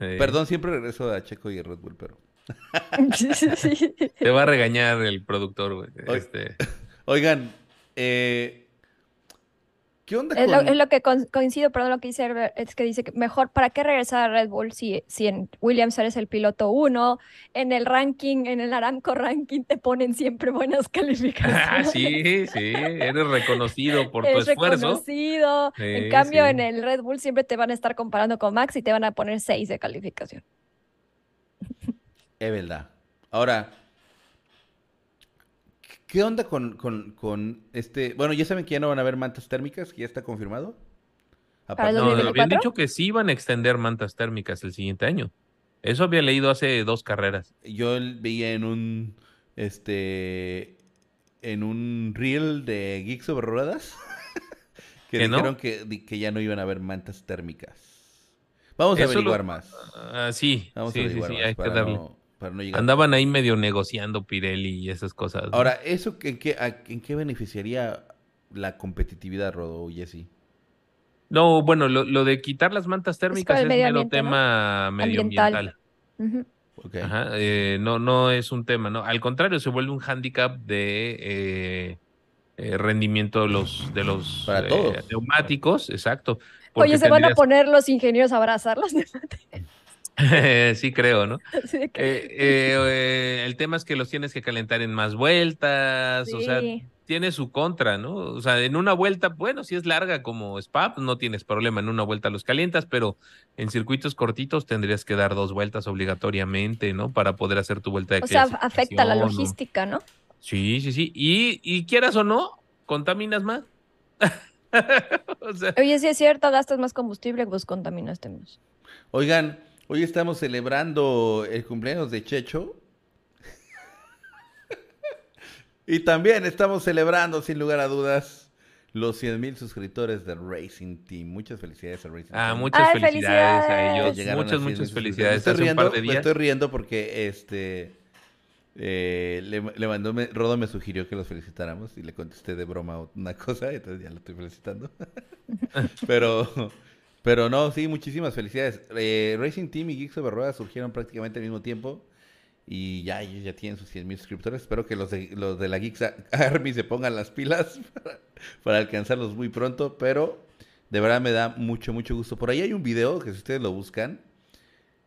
Sí. Perdón, siempre regreso a Checo y a Red Bull, pero... Te va a regañar el productor, güey. Este, Oigan, eh, ¿qué onda Es lo, con- es lo que con- coincido, perdón, lo que dice Herbert, es que dice que mejor, ¿para qué regresar a Red Bull si, si en Williams eres el piloto uno, en el ranking, en el Aramco ranking te ponen siempre buenas Ah, calificaciones? sí, sí, eres reconocido por tu Es esfuerzo. reconocido. En cambio, sí. en el Red Bull siempre te van a estar comparando con Max y te van a poner 6 de calificación. Es verdad. Ahora, ¿qué onda con, con, con este? Bueno, ya saben que ya no van a haber mantas térmicas, que ya está confirmado. No, habían 2024? dicho que sí iban a extender mantas térmicas el siguiente año. Eso había leído hace dos carreras. Yo veía en un, este, en un reel de Geeks sobre Ruedas que ¿Que no? dijeron que, di- que ya no iban a haber mantas térmicas. Vamos a Eso lo- averiguar más. Ah, sí, Vamos sí, a sí, averiguar sí, más hay que para darle. no, para no llegar. Andaban ahí medio negociando Pirelli y esas cosas. ¿no? Ahora, ¿eso en qué, a- en qué beneficiaría la competitividad, Rodo, Jesse? No, bueno, lo, lo de quitar las mantas térmicas es medio mero ¿no? tema Ambiental. medioambiental. Ok. Ajá, eh, no, no es un tema, ¿no? Al contrario, se vuelve un hándicap de eh, eh, rendimiento de los, de los Para eh, todos. neumáticos, exacto. Oye, se van a poner los ingenieros a abrazarlos. sí, creo, ¿no? Que- Eh, eh, eh, el tema es que los tienes que calentar en más vueltas, o sea, Sí. tiene su contra, ¿no? O sea, en una vuelta, bueno, si es larga como Spa, no tienes problema, en una vuelta los calientas, pero en circuitos cortitos tendrías que dar dos vueltas obligatoriamente, ¿no? Para poder hacer tu vuelta de O sea, afecta la logística, ¿no? Sí, sí, sí. Y, y quieras o no, contaminas más. o sea, Oye, sí es cierto, gastas más combustible, pues contaminaste más. Oigan, hoy estamos celebrando el cumpleaños de Checho. y también estamos celebrando, sin lugar a dudas, los 100 mil suscriptores del Racing Team. Muchas felicidades al Racing ah, Team. muchas Ay, felicidades, a ellos. Llegaron a Muchas, 100,000 muchas felicidades. Me estoy, Hace un riendo, par de me días. estoy riendo porque este eh, le, le mandó, me- Rodo me sugirió que los felicitáramos y le contesté de broma una cosa, entonces ya lo estoy felicitando. pero, pero no, sí, muchísimas felicidades. Eh, Racing Team y Geeks Over Ruedas surgieron prácticamente al mismo tiempo y ya ellos ya tienen sus 100 mil suscriptores. Espero que los de, los de la Geeks Army se pongan las pilas para, para alcanzarlos muy pronto, pero de verdad me da mucho, mucho gusto. Por ahí hay un video que si ustedes lo buscan,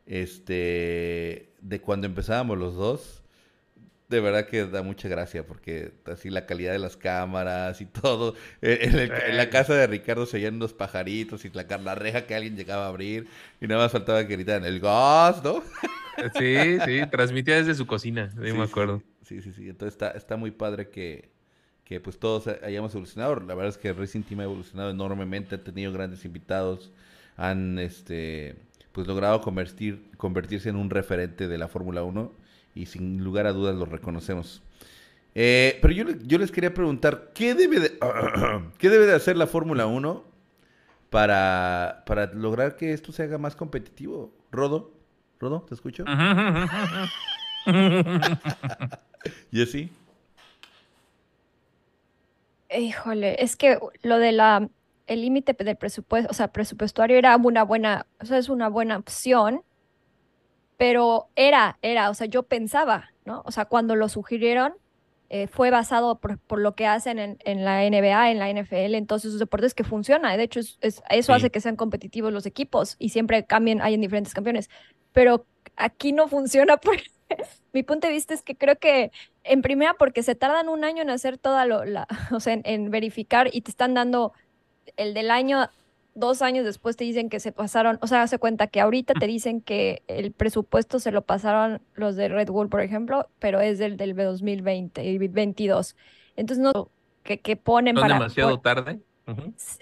este, de cuando empezábamos los dos, de verdad que da mucha gracia porque así la calidad de las cámaras y todo. Eh, En, el- en la casa de Ricardo se oían unos pajaritos y la, la reja que alguien llegaba a abrir y nada más faltaba que gritaran el gas, ¿no? Sí, sí, transmitía desde su cocina, sí, Sí, me acuerdo. Sí, sí, sí. Entonces está, está muy padre que, que pues todos hayamos evolucionado. La verdad es que Racing Team ha evolucionado enormemente, ha tenido grandes invitados, han este pues logrado convertir, convertirse en un referente de la Fórmula 1 y sin lugar a dudas lo reconocemos. Eh, pero yo, le- yo les quería preguntar, ¿qué debe de, ¿qué debe de hacer la Fórmula 1 para, para lograr que esto se haga más competitivo? Rodo, Rodo, ¿te escucho? Jessy. Híjole, es que lo de la el límite del presupuesto, o sea, presupuestario era una buena, o sea, es una buena opción, pero era, era, o sea, yo pensaba, ¿no? O sea, cuando lo sugirieron, eh, fue basado por, por lo que hacen en, en la NBA, en la NFL, entonces sus deportes que funciona. De hecho, es- es- eso Sí. hace que sean competitivos los equipos y siempre cambian, hay en diferentes campeones. Pero aquí no funciona porque mi punto de vista es que creo que en primera porque se tardan un año en hacer toda lo, la, o sea, en, en verificar y te están dando el del año, dos años después te dicen que se pasaron, o sea, hace cuenta que ahorita te dicen que el presupuesto se lo pasaron los de Red Bull, por ejemplo, pero es del, del 2020 y 22. Entonces, no, que, que ponen ¿No para... demasiado por- tarde?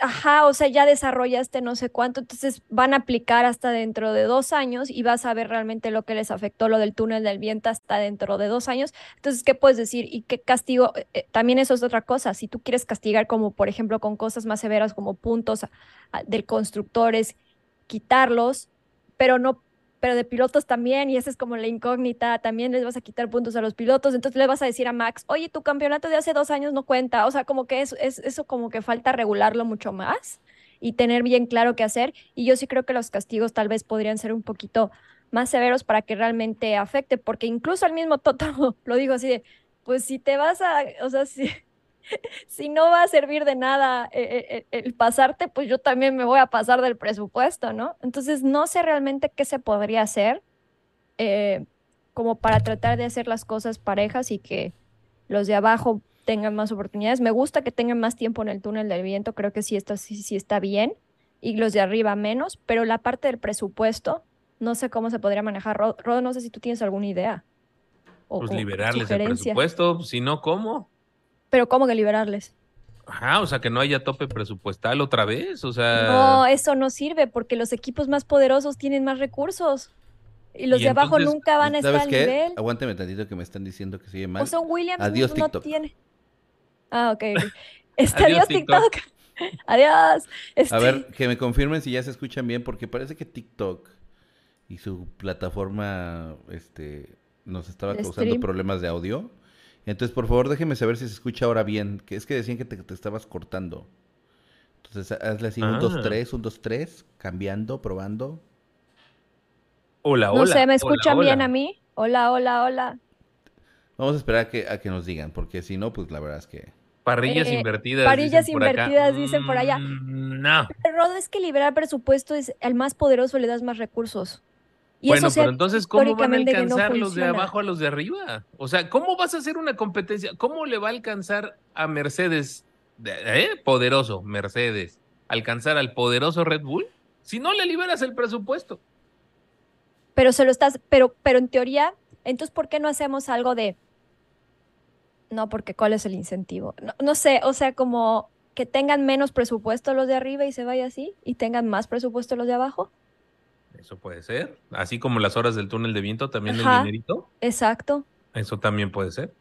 Ajá, o sea, ya desarrollaste no sé cuánto, entonces van a aplicar hasta dentro de dos años y vas a ver realmente lo que les afectó lo del túnel del viento hasta dentro de dos años. Entonces, ¿qué puedes decir? ¿Y qué castigo? Eh, eh, también eso es otra cosa. Si tú quieres castigar como, por ejemplo, con cosas más severas como puntos a- a- del constructores, quitarlos, pero no, pero de pilotos también, y esa es como la incógnita, también les vas a quitar puntos a los pilotos, entonces le vas a decir a Max, oye, tu campeonato de hace dos años no cuenta, o sea, como que es, es eso como que falta regularlo mucho más y tener bien claro qué hacer, y yo sí creo que los castigos tal vez podrían ser un poquito más severos para que realmente afecte, porque incluso el mismo Toto lo dijo así de, pues si te vas a, o sea, si, si no va a servir de nada eh, eh, eh, el pasarte, pues yo también me voy a pasar del presupuesto, ¿no? Entonces no sé realmente qué se podría hacer como para tratar de hacer las cosas parejas y que los de abajo tengan más oportunidades. Me gusta que tengan más tiempo en el túnel del viento, creo que sí, esto sí, sí está bien, y los de arriba menos, pero la parte del presupuesto, no sé cómo se podría manejar. Rodo, no sé si tú tienes alguna idea. O, pues liberarles el presupuesto, si no, ¿cómo? Pero ¿cómo que liberarles? Ajá, o sea, que no haya tope presupuestal otra vez, o sea... No, eso no sirve porque los equipos más poderosos tienen más recursos. Y los de abajo nunca van a estar al qué? nivel. Aguántame tantito que me están diciendo que sigue mal. O sea, Williams Adiós, no tiene. Ah, ok. Está adiós, TikTok. adiós. A ver, este que me confirmen si ya se escuchan bien, porque parece que TikTok y su plataforma este, nos estaba causando problemas de audio. Entonces, por favor, déjeme saber si se escucha ahora bien. Que es que decían que te, estabas cortando. Entonces, hazle así, un 2, 3, ah. un 2, 3, cambiando, probando. Hola, hola. No sé, ¿me escuchan bien a mí? Hola, hola, hola. Vamos a esperar a que, a que nos digan, porque si no, pues la verdad es que... Parrillas eh, invertidas. Parillas invertidas, dicen por allá. Mm, no. Pero es que liberar presupuesto es al más poderoso le das más recursos bueno, pero entonces, ¿cómo van a alcanzar los de abajo a los de arriba? O sea, ¿cómo vas a hacer una competencia? ¿Cómo le va a alcanzar a Mercedes, eh, poderoso Mercedes, alcanzar al poderoso Red Bull si no le liberas el presupuesto? Pero se lo estás, pero, pero en teoría, entonces, ¿por qué no hacemos algo de... No, porque ¿cuál es el incentivo? No, no sé, o sea, como que tengan menos presupuesto los de arriba y se vaya así, y tengan más presupuesto los de abajo. Eso puede ser. Así como las horas del túnel de viento, también el dinerito. Exacto. Eso también puede ser.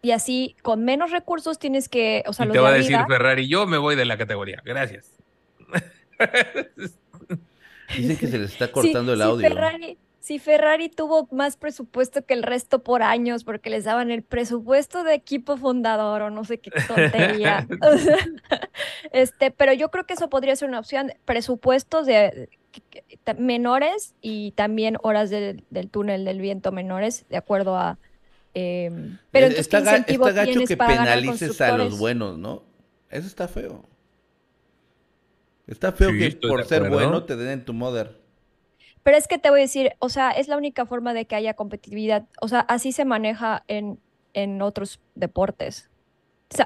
Y así, con menos recursos tienes que, o sea, y te va a decir Ferrari, yo me voy de la categoría. Gracias. Dicen que se les está cortando el audio. Ferrari, si Ferrari tuvo más presupuesto que el resto por años porque les daban el presupuesto de equipo fundador o no sé qué tontería. este, pero yo creo que eso podría ser una opción. Presupuestos de menores y también horas del túnel del viento menores, de acuerdo a... Em, pero entonces, está, incentivo está gacho que penalices a los buenos, ¿no? Eso está feo. Está feo que por ser bueno te den en tu mother. Pero es que te voy a decir, o sea, es la única forma de que haya competitividad. O sea, así se maneja en, en otros deportes.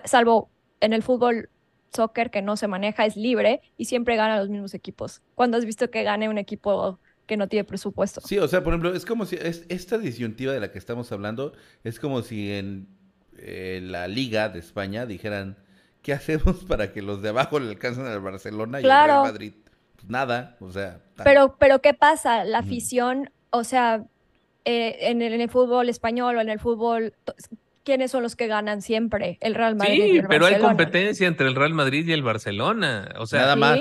salvo en el fútbol soccer que no se maneja es libre y siempre gana los mismos equipos. ¿Cuándo has visto que gane un equipo que no tiene presupuesto? Sí, o sea, por ejemplo, es como si esta disyuntiva de la que estamos hablando es como si en eh, la liga de España dijeran, ¿qué hacemos para que los de abajo le alcancen al Barcelona y al Real Madrid? Pues nada, o sea. Pero, pero ¿qué pasa? La afición, o sea, eh, en, el, en, el, fútbol español o en el fútbol quiénes son los que ganan siempre, el Real Madrid. Sí, y el pero hay competencia entre el Real Madrid y el Barcelona. O sea, nada más.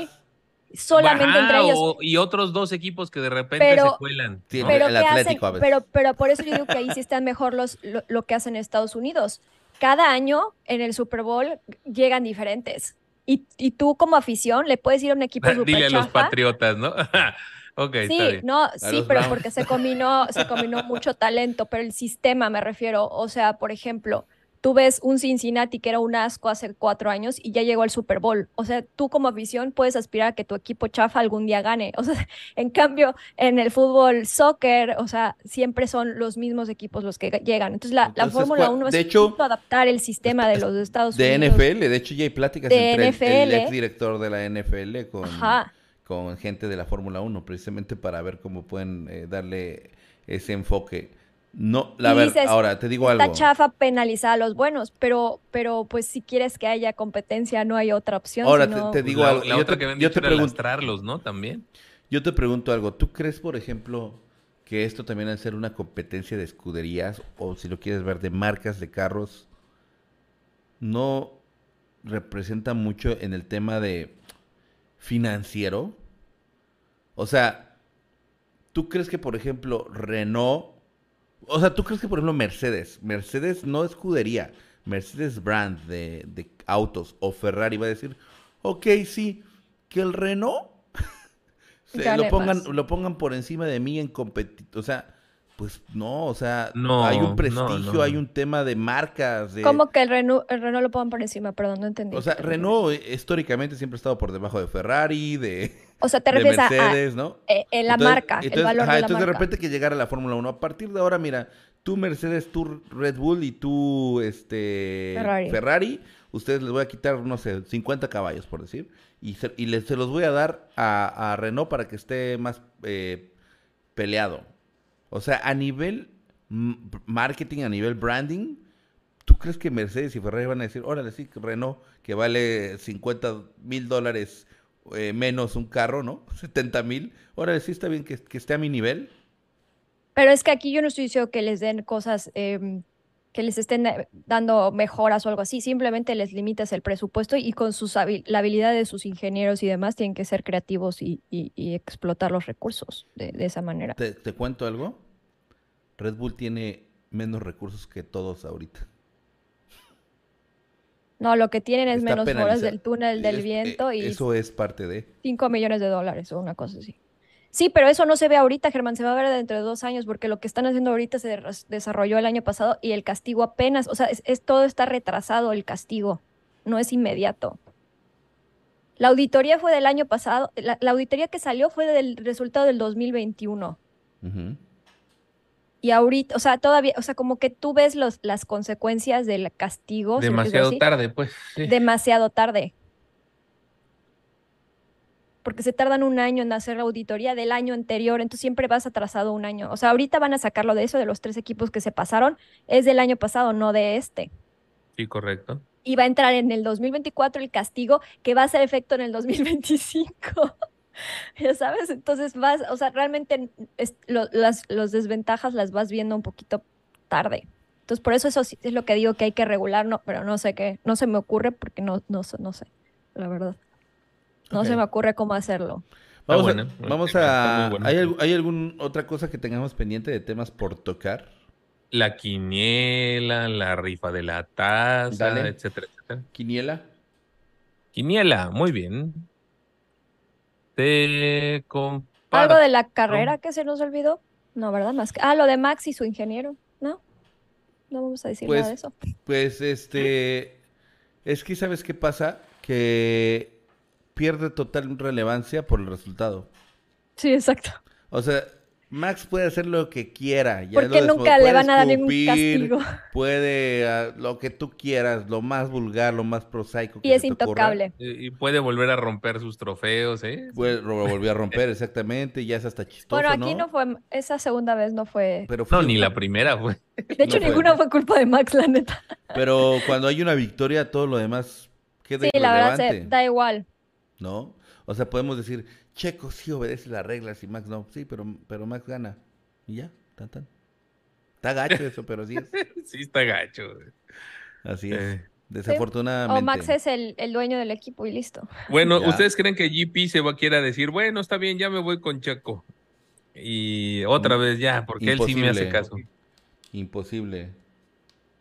Solamente entre ellos. y otros dos equipos que de repente se cuelan. pero, el Atlético Pero, pero por eso digo que ahí sí están mejor los, lo, que hacen Estados Unidos. Cada año en el Super Bowl llegan diferentes. Y, y tú como afición le puedes ir a un equipo super Dile a los patriotas, ¿no? sí, no, sí, pero porque se combinó, se combinó mucho talento, pero el sistema me refiero, o sea, por ejemplo, tú ves un Cincinnati que era un asco hace cuatro años y ya llegó al Super Bowl. O sea, tú como afición puedes aspirar a que tu equipo chafa algún día gane. O sea, en cambio, en el fútbol, soccer, o sea, siempre son los mismos equipos los que llegan. Entonces, la, la Fórmula 1 es hecho, adaptar el sistema de los Estados Unidos. De NFL, de hecho ya hay pláticas entre el, ex director de la NFL con... Ajá con gente de la Fórmula 1, precisamente para ver cómo pueden eh, darle ese enfoque. No, la verdad, ahora te digo algo. La chafa penaliza a los buenos, pero, pero pues si quieres que haya competencia, no hay otra opción. Ahora te, digo algo. La, otra que yo te pregunto, ¿no? También. Yo te pregunto algo. ¿Tú crees, por ejemplo, que esto también al ser una competencia de escuderías, o si lo quieres ver, de marcas de carros, no representa mucho en el tema de financiero? O sea, ¿tú crees que, por ejemplo, Renault, o sea, ¿tú crees que, por ejemplo, Mercedes, Mercedes no escudería, Mercedes brand de, de autos o Ferrari va a decir, ok, sí, que el Renault se- lo pongan, más. lo pongan por encima de mí en competición. O sea, pues no, o sea, No, hay un prestigio, no. hay un tema de marcas. De, ¿Cómo que el Renault, el Renault lo pongan por encima? Perdón, no entendí. O sea, Renault eh, históricamente siempre ha estado por debajo de Ferrari, de, O sea, te de refieres a- a, Mercedes, ¿no? eh, en la Entonces- marca, el valor ajá, de la entonces de repente que llegara la Fórmula 1. A partir de ahora, mira, tú Mercedes, tú Red Bull y tú este Ferrari. ustedes les voy a quitar, no sé, 50 caballos, por decir. Y se, y les, se los voy a dar a, a Renault para que esté más eh, peleado. O sea, a nivel marketing, a nivel branding, ¿tú crees que Mercedes y Ferrari van a decir, órale, sí, Renault, que vale 50 mil dólares eh, menos un carro, ¿no? 70 mil. Órale, sí está bien que, que esté a mi nivel. Pero es que aquí yo no estoy diciendo que les den cosas, em, que les estén eh, dando mejoras o algo así, simplemente les limitas el presupuesto y con sus la habilidad de sus ingenieros y demás tienen que ser creativos y, y- y explotar los recursos de, de esa manera. ¿Te, te cuento algo? Red Bull tiene menos recursos que todos ahorita. No, lo que tienen es menos horas del túnel del Es- eh, viento y Eso es parte de... 5 millones de dólares o una cosa así. Sí, pero eso no se ve ahorita, Germán, se va a ver dentro de dos años, porque lo que están haciendo ahorita se desarrolló el año pasado y el castigo apenas, o sea, es, es- todo está retrasado el castigo, no es inmediato. La auditoría fue del año pasado, la, la auditoría que salió fue del resultado del 2021. Ujú. Y ahorita, o sea, todavía, o sea, como que tú ves los, las consecuencias del castigo, Demasiado tarde, pues. sí. demasiado tarde. Porque se tardan un año en hacer la auditoría del año anterior, entonces siempre vas atrasado un año. O sea, ahorita van a sacarlo de eso, de los tres equipos que se pasaron, es del año pasado, no de este. Sí, correcto. Y va a entrar en el 2024 el castigo que va a hacer efecto en el 2025. Ya sabes, entonces vas, o sea, realmente es- lo- las los desventajas las vas viendo un poquito tarde. Entonces, por eso eso sí es lo que digo que hay que regular, no, pero no sé qué, no se me ocurre porque no, no, sé- no sé, la verdad. No se me ocurre cómo hacerlo. Vamos, buena, a, vamos a... ¿hay, ¿Hay alguna otra cosa que tengamos pendiente de temas por tocar? La quiniela, la rifa de la taza, Dale. etcétera, etcétera. ¿Quiniela? Quiniela, muy bien. Te comparto. ¿Algo de la carrera que se nos olvidó? No, ¿verdad? Más que... Ah, lo de Max y su ingeniero, ¿no? No vamos a decir nada Pues, de eso. Pues este... Es que ¿sabes qué pasa? Que pierde total relevancia por el resultado. Sí, exacto. O sea, Max puede hacer lo que quiera. ya Porque lo nunca le puede van a dar ningún castigo. Puede ah, lo que tú quieras, lo más vulgar, lo más prosaico que Y es se intocable. Y y puede volver a romper sus trofeos, ¿eh? Lo volvió a romper, exactamente, ya es hasta chistoso, Bueno, aquí no fue, esa segunda vez no fue. Pero, No, ni la primera fue. De hecho, no ninguna fue culpa de Max, la neta. pero cuando hay una victoria, todo lo demás queda Sí, la verdad, se, da igual. ¿no? O sea, podemos decir, Checo sí obedece las reglas y Max no. Sí, pero, pero Max gana. Y ya, tan tan. Está gacho eso, pero sí es. Sí, está gacho. güey. Así es. Eh, Desafortunadamente. O Max es el, el dueño del equipo y listo. Bueno, Ya. ¿ustedes creen que GP se va a quiera decir, bueno, está bien, ya me voy con Checo? Y otra Mm, vez ya, porque él sí me hace caso. Imposible.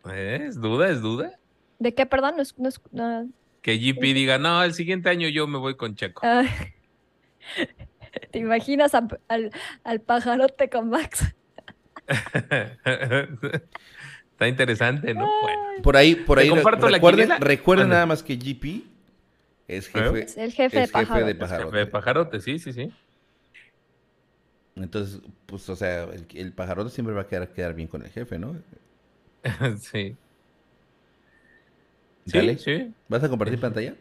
¿Eh? ¿Es duda? ¿Es duda? ¿De qué, perdón? No es- no es- no- Que GP diga, no, el siguiente año yo me voy con Checo. ah. ¿Te imaginas a- al, al pajarote con Max? Está interesante, ¿no? Bueno. Por ahí, por ahí, recuerden, nada más que GP es jefe, Es el jefe de jefe pájaro. de Es pajarote. jefe de pajarote, sí, sí, sí. Entonces, pues, o sea, el, el pajarote siempre va a quedar, quedar bien con el jefe, ¿no? sí. Dale. Sí, sí. ¿Vas a compartir pantalla?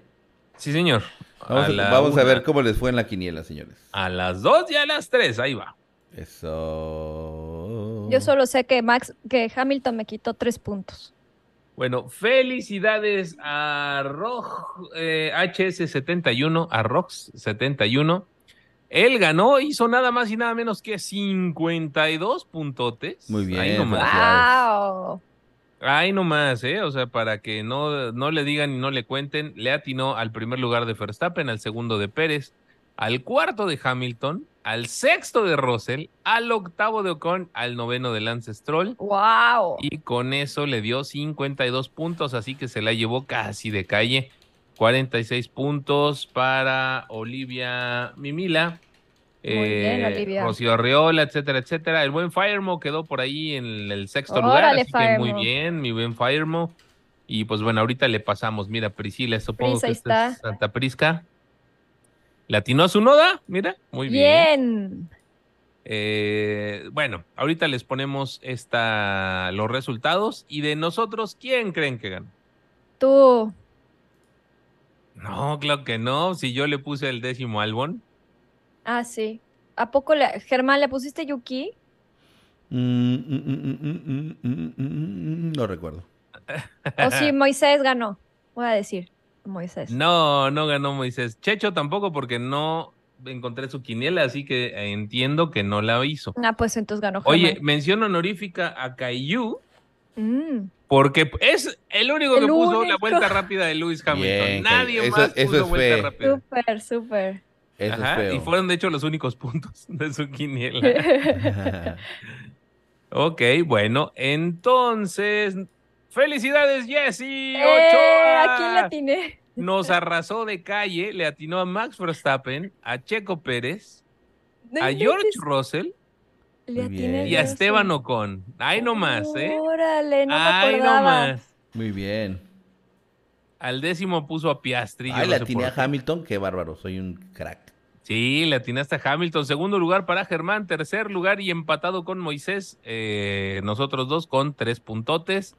Sí, señor. Vamos, a, vamos ver cómo les fue en la quiniela, señores. A las dos y a las tres, ahí va. Eso. Yo solo sé que Max, que Hamilton me quitó tres puntos. Bueno, felicidades a Roj eh, HS71, a Rox71. Él ganó, hizo nada más y nada menos que 52 puntotes. Muy bien, Ahí nomás. ¡Wow! Ahí nomás, ¿eh? O sea, para que no, no le digan y no le cuenten, le atinó al primer lugar de Verstappen, al segundo de Pérez, al cuarto de Hamilton, al sexto de Russell, al octavo de Ocon, al noveno de Lance Stroll. ¡Wow! Y con eso le dio 52 puntos, así que se la llevó casi de calle. 46 puntos para Olivia Mimila. Bien, eh. Rocío Arriola, etcétera, etcétera. El buen Firemo quedó por ahí en el sexto lugar, así que muy bien, mi buen Firemo. Y pues bueno, ahorita le pasamos, mira, Priscila, supongo Pris, que esta es está. Santa Prisca. ¿Latinó a su noda? Mira, muy bien. Bien. Eh, bueno, ahorita les ponemos esta, los resultados y de nosotros, ¿quién creen que ganó? Tú. No, claro que no. Si yo le puse el décimo álbum. Ah, sí. ¿A poco le... Germán, le pusiste Yuki? Mm, mm, mm, mm, no recuerdo. O si Moisés ganó. Voy a decir Moisés. No, no ganó Moisés. Checho tampoco porque no encontré su quiniela, así que eh, entiendo que no la hizo. Ah, pues entonces ganó Germán. Oye, mención honorífica a Caillou Mm. porque es el único El que puso la vuelta rápida de Lewis Hamilton. Bien, Nadie más Eso- eso puso es vuelta fe. rápida. Súper, súper. Eso Ajá, es feo. y fueron de hecho los únicos puntos de su quiniela. ok, bueno, entonces, felicidades Jesse ¡Eh! Ochoa. ¿A quién le atiné? Nos arrasó de calle, le atinó a Max Verstappen, a Checo Pérez, No a George Russell y a Esteban. Ocon. Ahí nomás, ¿eh? Órale, no Ahí nomás. Muy bien. Al décimo puso a Piastri. Ay, no la por a. Hamilton. Qué bárbaro. Soy un crack. Sí, le atinaste a Hamilton. Segundo lugar para Germán. Tercer lugar y empatado con Moisés. eh, nosotros dos con tres puntotes.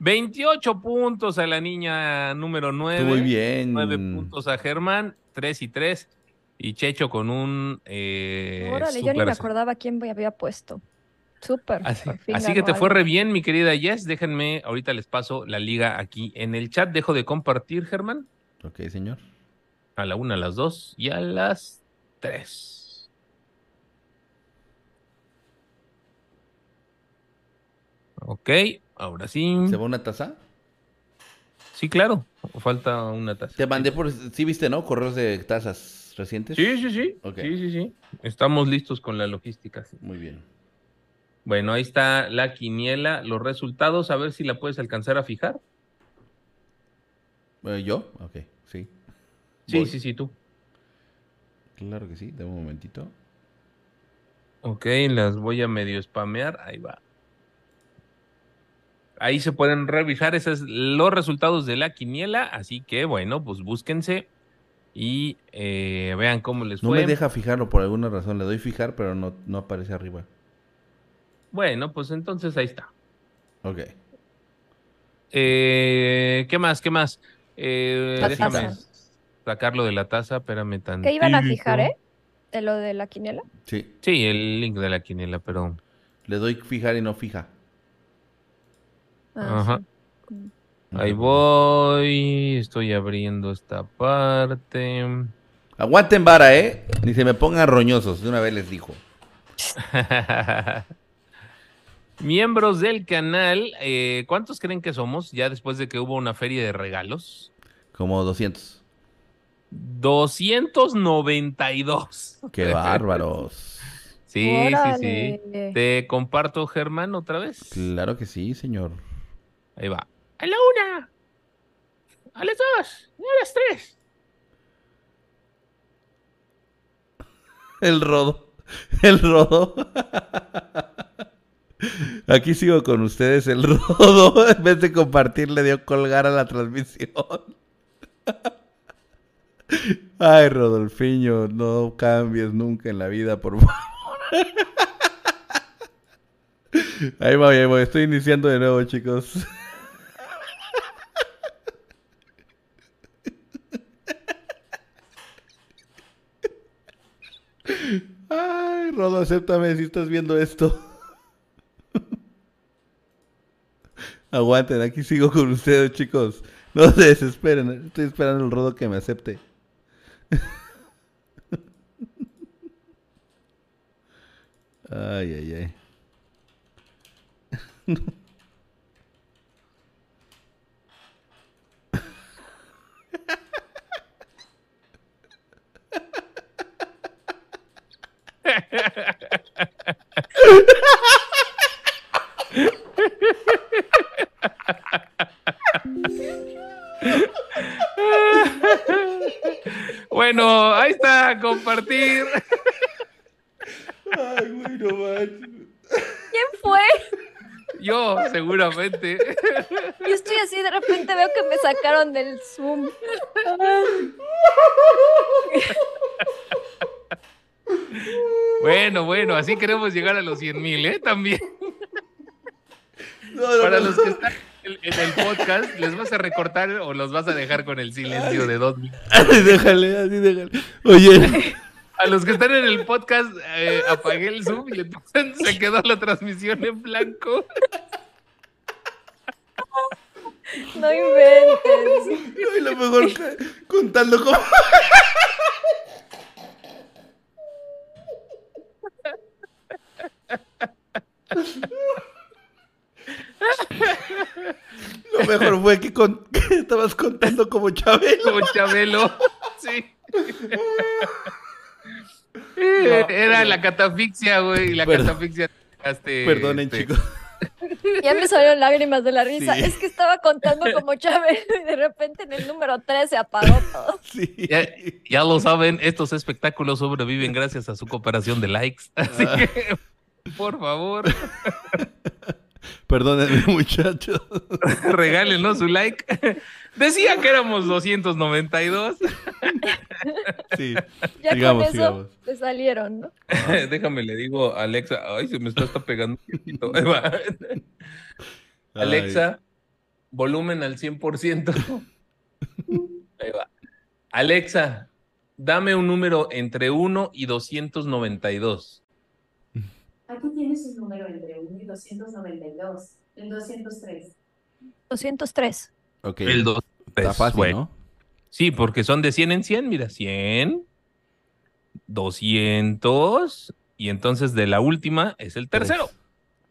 28 puntos a la niña número 9. Estuvo muy bien. 9 puntos a Germán. 3 y 3. Y Checho con un. Eh, Órale, yo ni me acordaba quién me había puesto. Súper. Así, así que te fue re bien, mi querida Jess. Déjenme, ahorita les paso la liga aquí en el chat. Dejo de compartir, Germán. Ok, señor. A la una, a las dos y a las tres. Ok, ahora sí. ¿Se va una taza? Sí, claro. Falta una taza. Te mandé por... Sí viste, ¿no? Correos de tazas recientes. Sí, sí, sí. Ok. Sí, sí, sí. Estamos listos con la logística. sí. Muy bien. Bueno, ahí está la quiniela, los resultados. A ver si la puedes alcanzar a fijar. Eh, ¿Yo? Ok, sí. Sí, Voy. sí, sí, tú. Claro que sí. Dame un momentito. Ok, las voy a medio spamear. Ahí va. Ahí se pueden revisar esos los resultados de la quiniela. Así que, bueno, pues búsquense y eh, vean cómo les No fue. me deja fijarlo por alguna razón. Le doy fijar, pero no, no aparece arriba. Bueno, pues entonces ahí está. Ok. Eh, ¿Qué más? ¿Qué más? Eh, déjame. Sacarlo de la taza. Espérame tan. ¿Qué iban a fijar, eh? De lo de la quiniela. Sí. Sí, el link de la quiniela, pero. Le doy fijar y no fija. Ah, Ajá. sí. Ahí voy. Estoy abriendo esta parte. Aguanten vara, ¿eh? Ni se me pongan roñosos. De una vez les dijo. Miembros del canal, eh, ¿cuántos creen que somos ya después de que hubo una feria de regalos? Como 200. 292. Qué bárbaros. Sí, sí, sí. Te comparto, Germán, otra vez. Claro que sí, señor. Ahí va. A la una. A las dos. A las tres. El rodo. El rodo. Aquí sigo con ustedes. El rodo, en vez de compartir, le dio colgar a la transmisión. Ay, Rodolfiño, no cambies nunca en la vida, por favor. Ahí voy, ahí voy. Estoy iniciando de nuevo, chicos. Ay, Rodo, acéptame si estás viendo esto. Aguanten, aquí sigo con ustedes, chicos. No se desesperen, estoy esperando el Rodo que me acepte. Ay, ay, ay. Bueno, ahí está, compartir. Ay, güey, no manches. ¿Quién fue? Yo, seguramente. Yo estoy así, de repente veo que me sacaron del Zoom. Bueno, bueno, así queremos llegar a los 100 mil, ¿eh? También. No, no, Para no. los que están en en el podcast, ¿les vas a recortar o los vas a dejar con el silencio de dos minutos? Así déjale, así déjale. Oye, A los que están en el podcast, eh, apagué el Zoom y entonces se quedó la transmisión en blanco. No inventes. y lo mejor contando cómo. Lo mejor fue que, con- que estabas contando como Chabelo. Como Chabelo. Sí. Eh, Era la catafixia, güey. La Perdón. catafixia. Este, Perdonen, este, chicos. Ya me salieron lágrimas de la risa. Sí. Es que estaba contando como Chávez y de repente en el número 3 se apagó todo. Sí. Ya, ya lo saben, estos espectáculos sobreviven gracias a su cooperación de likes. Así Ah. que, por favor, Perdónenme, muchachos. regálenos su like. Decía que éramos 292. Sí. Ya Sigamos, con eso sigamos. te salieron, ¿no? Déjame le digo a Alexa. Ay, se me está, está pegando un poquito. Ahí va. Alexa, volumen al 100%. Ahí va. Alexa, dame un número entre 1 y 292. Aquí tienes un número entre 1 y 292. El 203. 203. Ay, ok. El 2. Está fácil, ¿no? Sí, porque son de 100 en 100, mira, 100, 200, y entonces de la última es el tercero.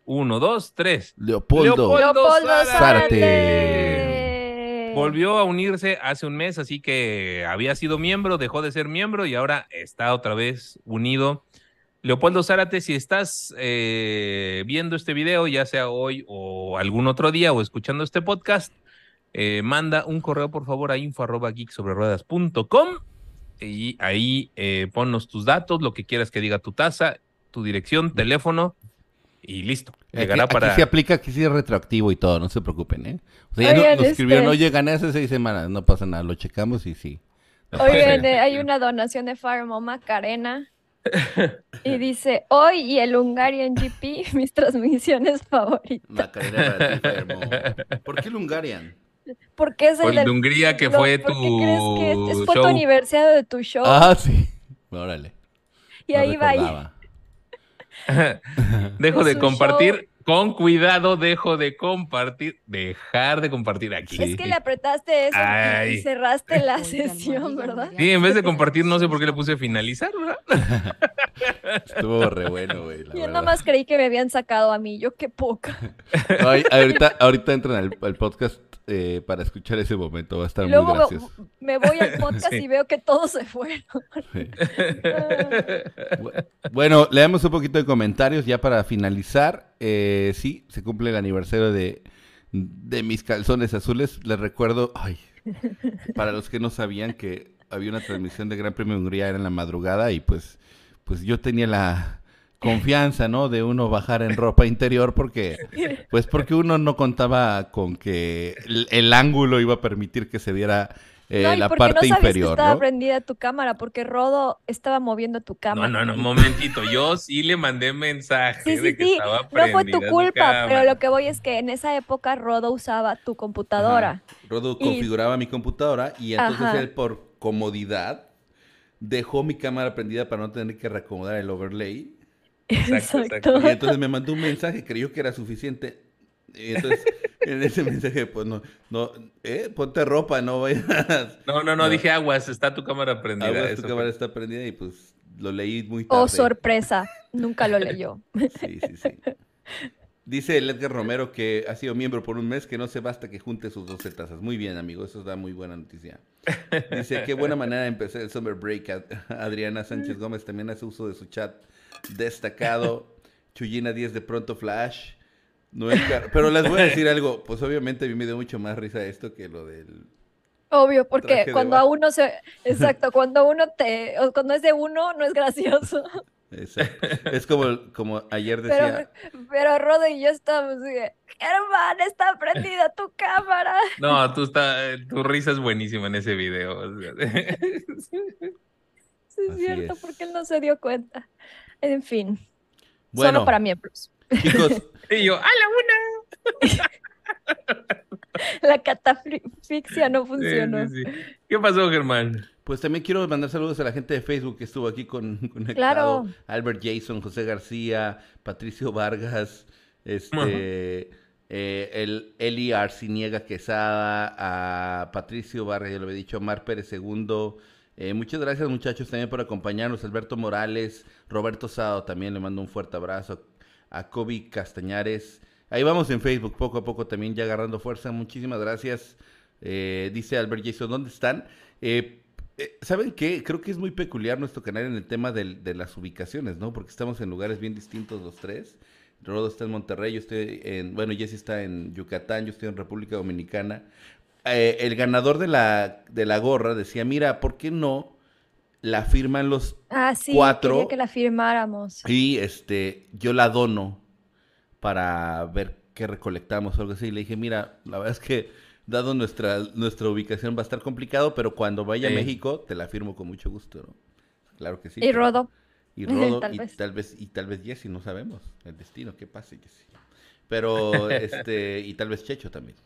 1, 2, 3. Leopoldo. Leopoldo. Leopoldo Zárate. Zárate. Volvió a unirse hace un mes, así que había sido miembro, dejó de ser miembro y ahora está otra vez unido. Leopoldo Zárate, si estás eh, viendo este video, ya sea hoy o algún otro día o escuchando este podcast, eh, manda un correo por favor a info arroba geeksobreruedas.com y ahí eh, ponnos tus datos, lo que quieras que diga tu taza, tu dirección, teléfono y listo. Aquí, Llegará aquí para... se aplica, aquí sí es retroactivo y todo, no se preocupen, ¿eh? O sea, ya no- nos escribieron, este- oye, gané hace seis semanas, no pasa nada, lo checamos y sí. No Oigan, eh, hay una donación de Farmo Macarena. Y dice, hoy y el Hungarian GP, mis transmisiones favoritas. Macarena para ti, Fermo. ¿Por qué el Hungarian? Porque es el el de Hungría que no, fue ¿por tu qué crees que es, es- fue tu show. aniversario de tu show? Ah, sí. Órale. y no ahí va. ahí. Dejo de compartir. Con cuidado, dejo de compartir. Dejar de compartir aquí. Es que le apretaste eso y- cerraste la sesión, ¿verdad? Sí, en vez de compartir, no sé por qué le puse finalizar, ¿verdad? Estuvo re bueno, güey. Yo verdad. nada más creí que me habían sacado a mí, yo qué poca. Ahorita, ahorita entran al, al podcast eh, para escuchar ese momento, va a estar luego muy gracioso. me voy al podcast Sí. y veo que todos se fueron. Sí. Bueno, leemos un poquito de comentarios ya para finalizar. Eh, sí, se cumple el aniversario de, de mis calzones azules. Les recuerdo, ay, para los que no sabían que había una transmisión de Gran Premio de Hungría era en la madrugada y pues, pues yo tenía la confianza, ¿no? De uno bajar en ropa interior porque, pues porque uno no contaba con que el, el ángulo iba a permitir que se viera eh, no, y la porque parte no sabías que inferior, estaba ¿no? prendida tu cámara, porque Rodo estaba moviendo tu No, cámara. no, no, un momentito. Yo sí le mandé mensaje Sí, sí, de que sí. estaba No fue tu culpa, pero lo que voy es que en esa época Rodo usaba tu computadora. Rodo Y- configuraba mi computadora y entonces Ajá. él por comodidad dejó mi cámara prendida para no tener que reacomodar el overlay. Exacto, Exacto. Y entonces me mandó un mensaje, creyó que era suficiente. Y entonces en ese mensaje, pues no, no, eh, ponte ropa, no vayas. No, no, no, dije aguas, está tu cámara prendida. Aguas, eso tu cámara está prendida y pues lo leí muy tarde. Oh, sorpresa, nunca lo leyó. Sí, sí, sí. Dice el Edgar Romero que ha sido miembro por un mes, que no se basta que junte sus 12 tazas. Muy bien, amigo, eso da muy buena noticia. Dice, qué buena manera de empezar el Summer Break. Ad- Adriana Sánchez Gómez también hace uso de su chat destacado. Chuyina 10 de pronto Flash. Car- Pero les voy a decir algo, pues obviamente a mí me dio mucho más risa esto que lo del... Obvio, porque cuando a uno se... Exacto, cuando uno te... cuando es de uno, no es gracioso. Exacto. Es como, como ayer Pero, decía, pero Rodo y yo estamos Germán, está prendida tu cámara. No, tú está, tu risa es buenísima en ese video. Sí, es Así cierto, es. porque él no se dio cuenta. En fin, bueno, solo para miembros. chicos, Y yo, ¡a la una! La catafixia no funcionó. sí, sí. ¿Qué pasó, Germán? pues también quiero mandar saludos a la gente de Facebook que estuvo aquí con, conectado. Claro. Albert Jason, José García, Patricio Vargas, este, eh, el Eli Arciniega Quesada, a Patricio Vargas, ya lo había dicho, Mar Pérez II. Eh, muchas gracias muchachos también por acompañarnos. Alberto Morales, Roberto Sado también le mando un fuerte abrazo. A Kobe Castañares. Ahí vamos en Facebook, poco a poco también ya agarrando fuerza. Muchísimas gracias. Eh, dice Albert Jason, ¿dónde están? Eh, eh, ¿Saben qué? Creo que es muy peculiar nuestro canal en el tema del- de las ubicaciones, ¿no? Porque estamos en lugares bien distintos los tres. Rodo está en Monterrey, yo estoy en, bueno, Jesse está en Yucatán, yo estoy en República Dominicana. Eh, el ganador de la, de la gorra decía, mira, ¿por qué no la firman los Ah, sí, Cuatro. quería que la firmáramos. y este, yo la dono para ver qué recolectamos o algo así. Le dije, mira, la verdad es que dado nuestra, nuestra ubicación va a estar complicado, pero cuando vaya Sí. a México te la firmo con mucho gusto, ¿no? Claro que sí. Y pero- Rodo. Y Rodo, Tal y vez. tal vez, y tal vez Jesse, no sabemos el destino, qué pase Jesse. Pero, este, y tal vez Checho también.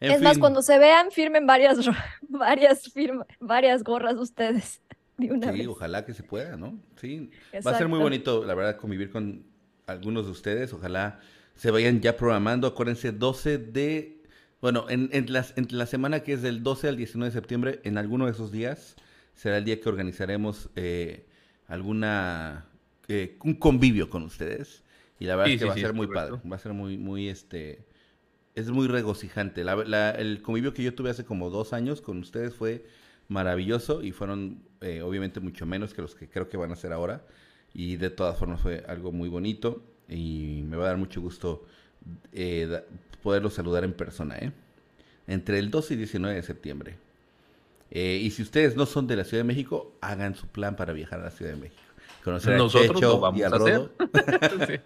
En es más, cuando se vean, firmen varias, varias, firma, varias gorras ustedes de una Sí, vez. ojalá que se pueda, ¿no? Sí, va a ser muy bonito, la verdad, convivir con algunos de ustedes. Ojalá se vayan ya programando. Acuérdense, 12 de, bueno, en, en, las, en la semana que es del 12 al 19 de septiembre, en alguno de esos días, será el día que organizaremos eh, alguna, eh, un convivio con ustedes. Y la verdad Sí, es que sí, va a sí, ser muy correcto. padre, va a ser muy, muy, este, es muy regocijante. La- la- el convivio que yo tuve hace como dos años con ustedes fue maravilloso y fueron eh, obviamente mucho menos que los que creo que van a ser ahora. Y de todas formas fue algo muy bonito y me va a dar mucho gusto eh, da- poderlos saludar en persona, ¿eh? Entre el 12 y 19 de septiembre. Eh, y si ustedes no son de la Ciudad de México, hagan su plan para viajar a la Ciudad de México. Conocer a Nosotros Checho lo vamos y a a hacer. Sí.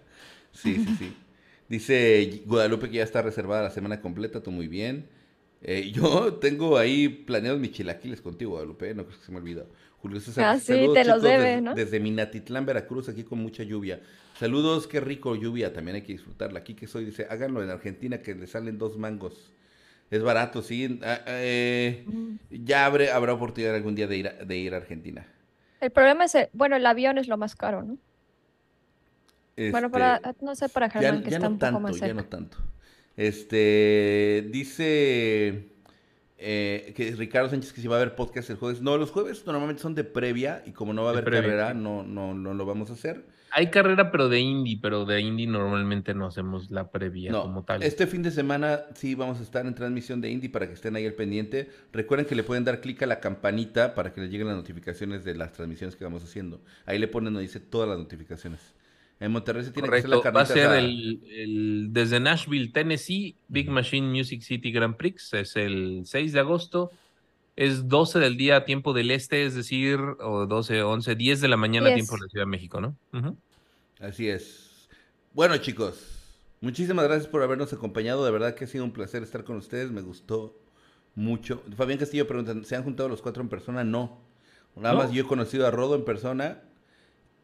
Sí, sí, sí. Dice Guadalupe que ya está reservada la semana completa, tú muy bien. Eh, yo tengo ahí planeados mis chilaquiles contigo, Guadalupe, ¿eh? no creo que se me olvida. Julio César, Ah, sí, saludos, te los chicos, debe, desde, ¿no? desde Minatitlán, Veracruz, aquí con mucha lluvia. Saludos, qué rico lluvia, también hay que disfrutarla. Aquí que soy, dice, háganlo en Argentina que le salen dos mangos. Es barato, sí. Ah, eh, ya habré, habrá oportunidad algún día de ir a, de ir a Argentina. El problema es, el- bueno, el avión es lo más caro, ¿no? Bueno, Este, para, no sé, para Ya, Germán, que ya está no un poco más ya cerca. no tanto. Este, dice eh, que Ricardo Sánchez que si va a haber podcast el jueves. No, los jueves normalmente son de previa y como no va a haber previa, carrera, no, no, no lo vamos a hacer. Hay carrera, pero de indie, pero de indie normalmente no hacemos la previa No, como tal. este fin de semana sí vamos a estar en transmisión de Indie para que estén ahí al pendiente. Recuerden que le pueden dar clic a la campanita para que les lleguen las notificaciones de las transmisiones que vamos haciendo. Ahí le ponen donde dice todas las notificaciones. En Monterrey se tiene que hacer la va a ser el, el- desde Nashville, Tennessee, Big Machine Music City Grand Prix, es el 6 de agosto, es 12 del día tiempo del este, es decir, o 12, 11, 10 de la mañana 10. tiempo de la Ciudad de México, ¿no? Así es. Bueno, chicos, muchísimas gracias por habernos acompañado. De verdad que ha sido un placer estar con ustedes. Me gustó mucho. Fabián Castillo pregunta, ¿se han juntado los cuatro en persona? No. Nada ¿No? más yo he conocido a Rodo en persona.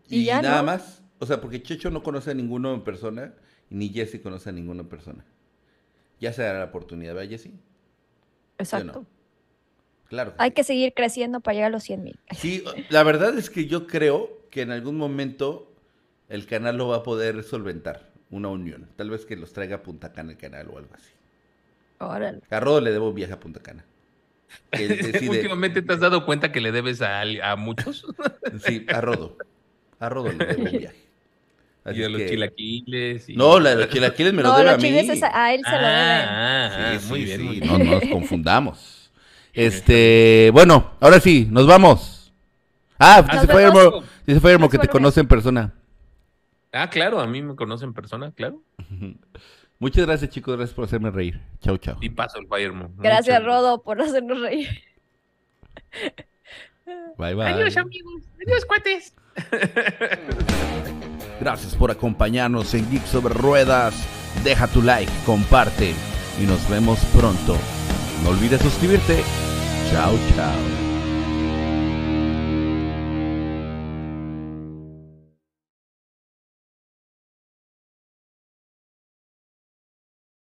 Y, Y ya, nada ¿no? más. O sea, porque Checho no conoce a ninguno en persona. Y ni Jesse conoce a ninguno en persona. Ya se dará la oportunidad, ¿verdad, Jesse? Exacto. no? Claro. Hay sí. que seguir creciendo para llegar a los 100 mil. Sí, la verdad es que yo creo que en algún momento el canal lo va a poder solventar, una unión. Tal vez que los traiga a Punta Cana el canal o algo así. Órale. A Rodo le debo un viaje a Punta Cana. Decide- Últimamente te has dado cuenta que le debes a, a muchos Sí, a Rodo. A Rodo le debo un viaje. Así y a es los que- chilaquiles. y- No, la de los chilaquiles me lo No, debe a los mí. chiles es a, a él se lo deben. Ah, ah, Sí, muy sí, bien, sí, muy no, bien. no nos confundamos. Este, bueno, ahora sí, nos vamos. Ah, dice. Firemo, dice Firemo que te conoce en persona. Ah, claro, a mí me conocen en persona, claro. Muchas gracias, chicos, gracias por hacerme reír. Chau, chau. Y paso el Firemo. Gracias, Muchas Rodo, por hacernos reír. Bye, bye. Adiós, amigos. Adiós, cuates. Gracias por acompañarnos en Geek sobre Ruedas. Deja tu like, comparte y nos vemos pronto. No olvides suscribirte. Chao, chao.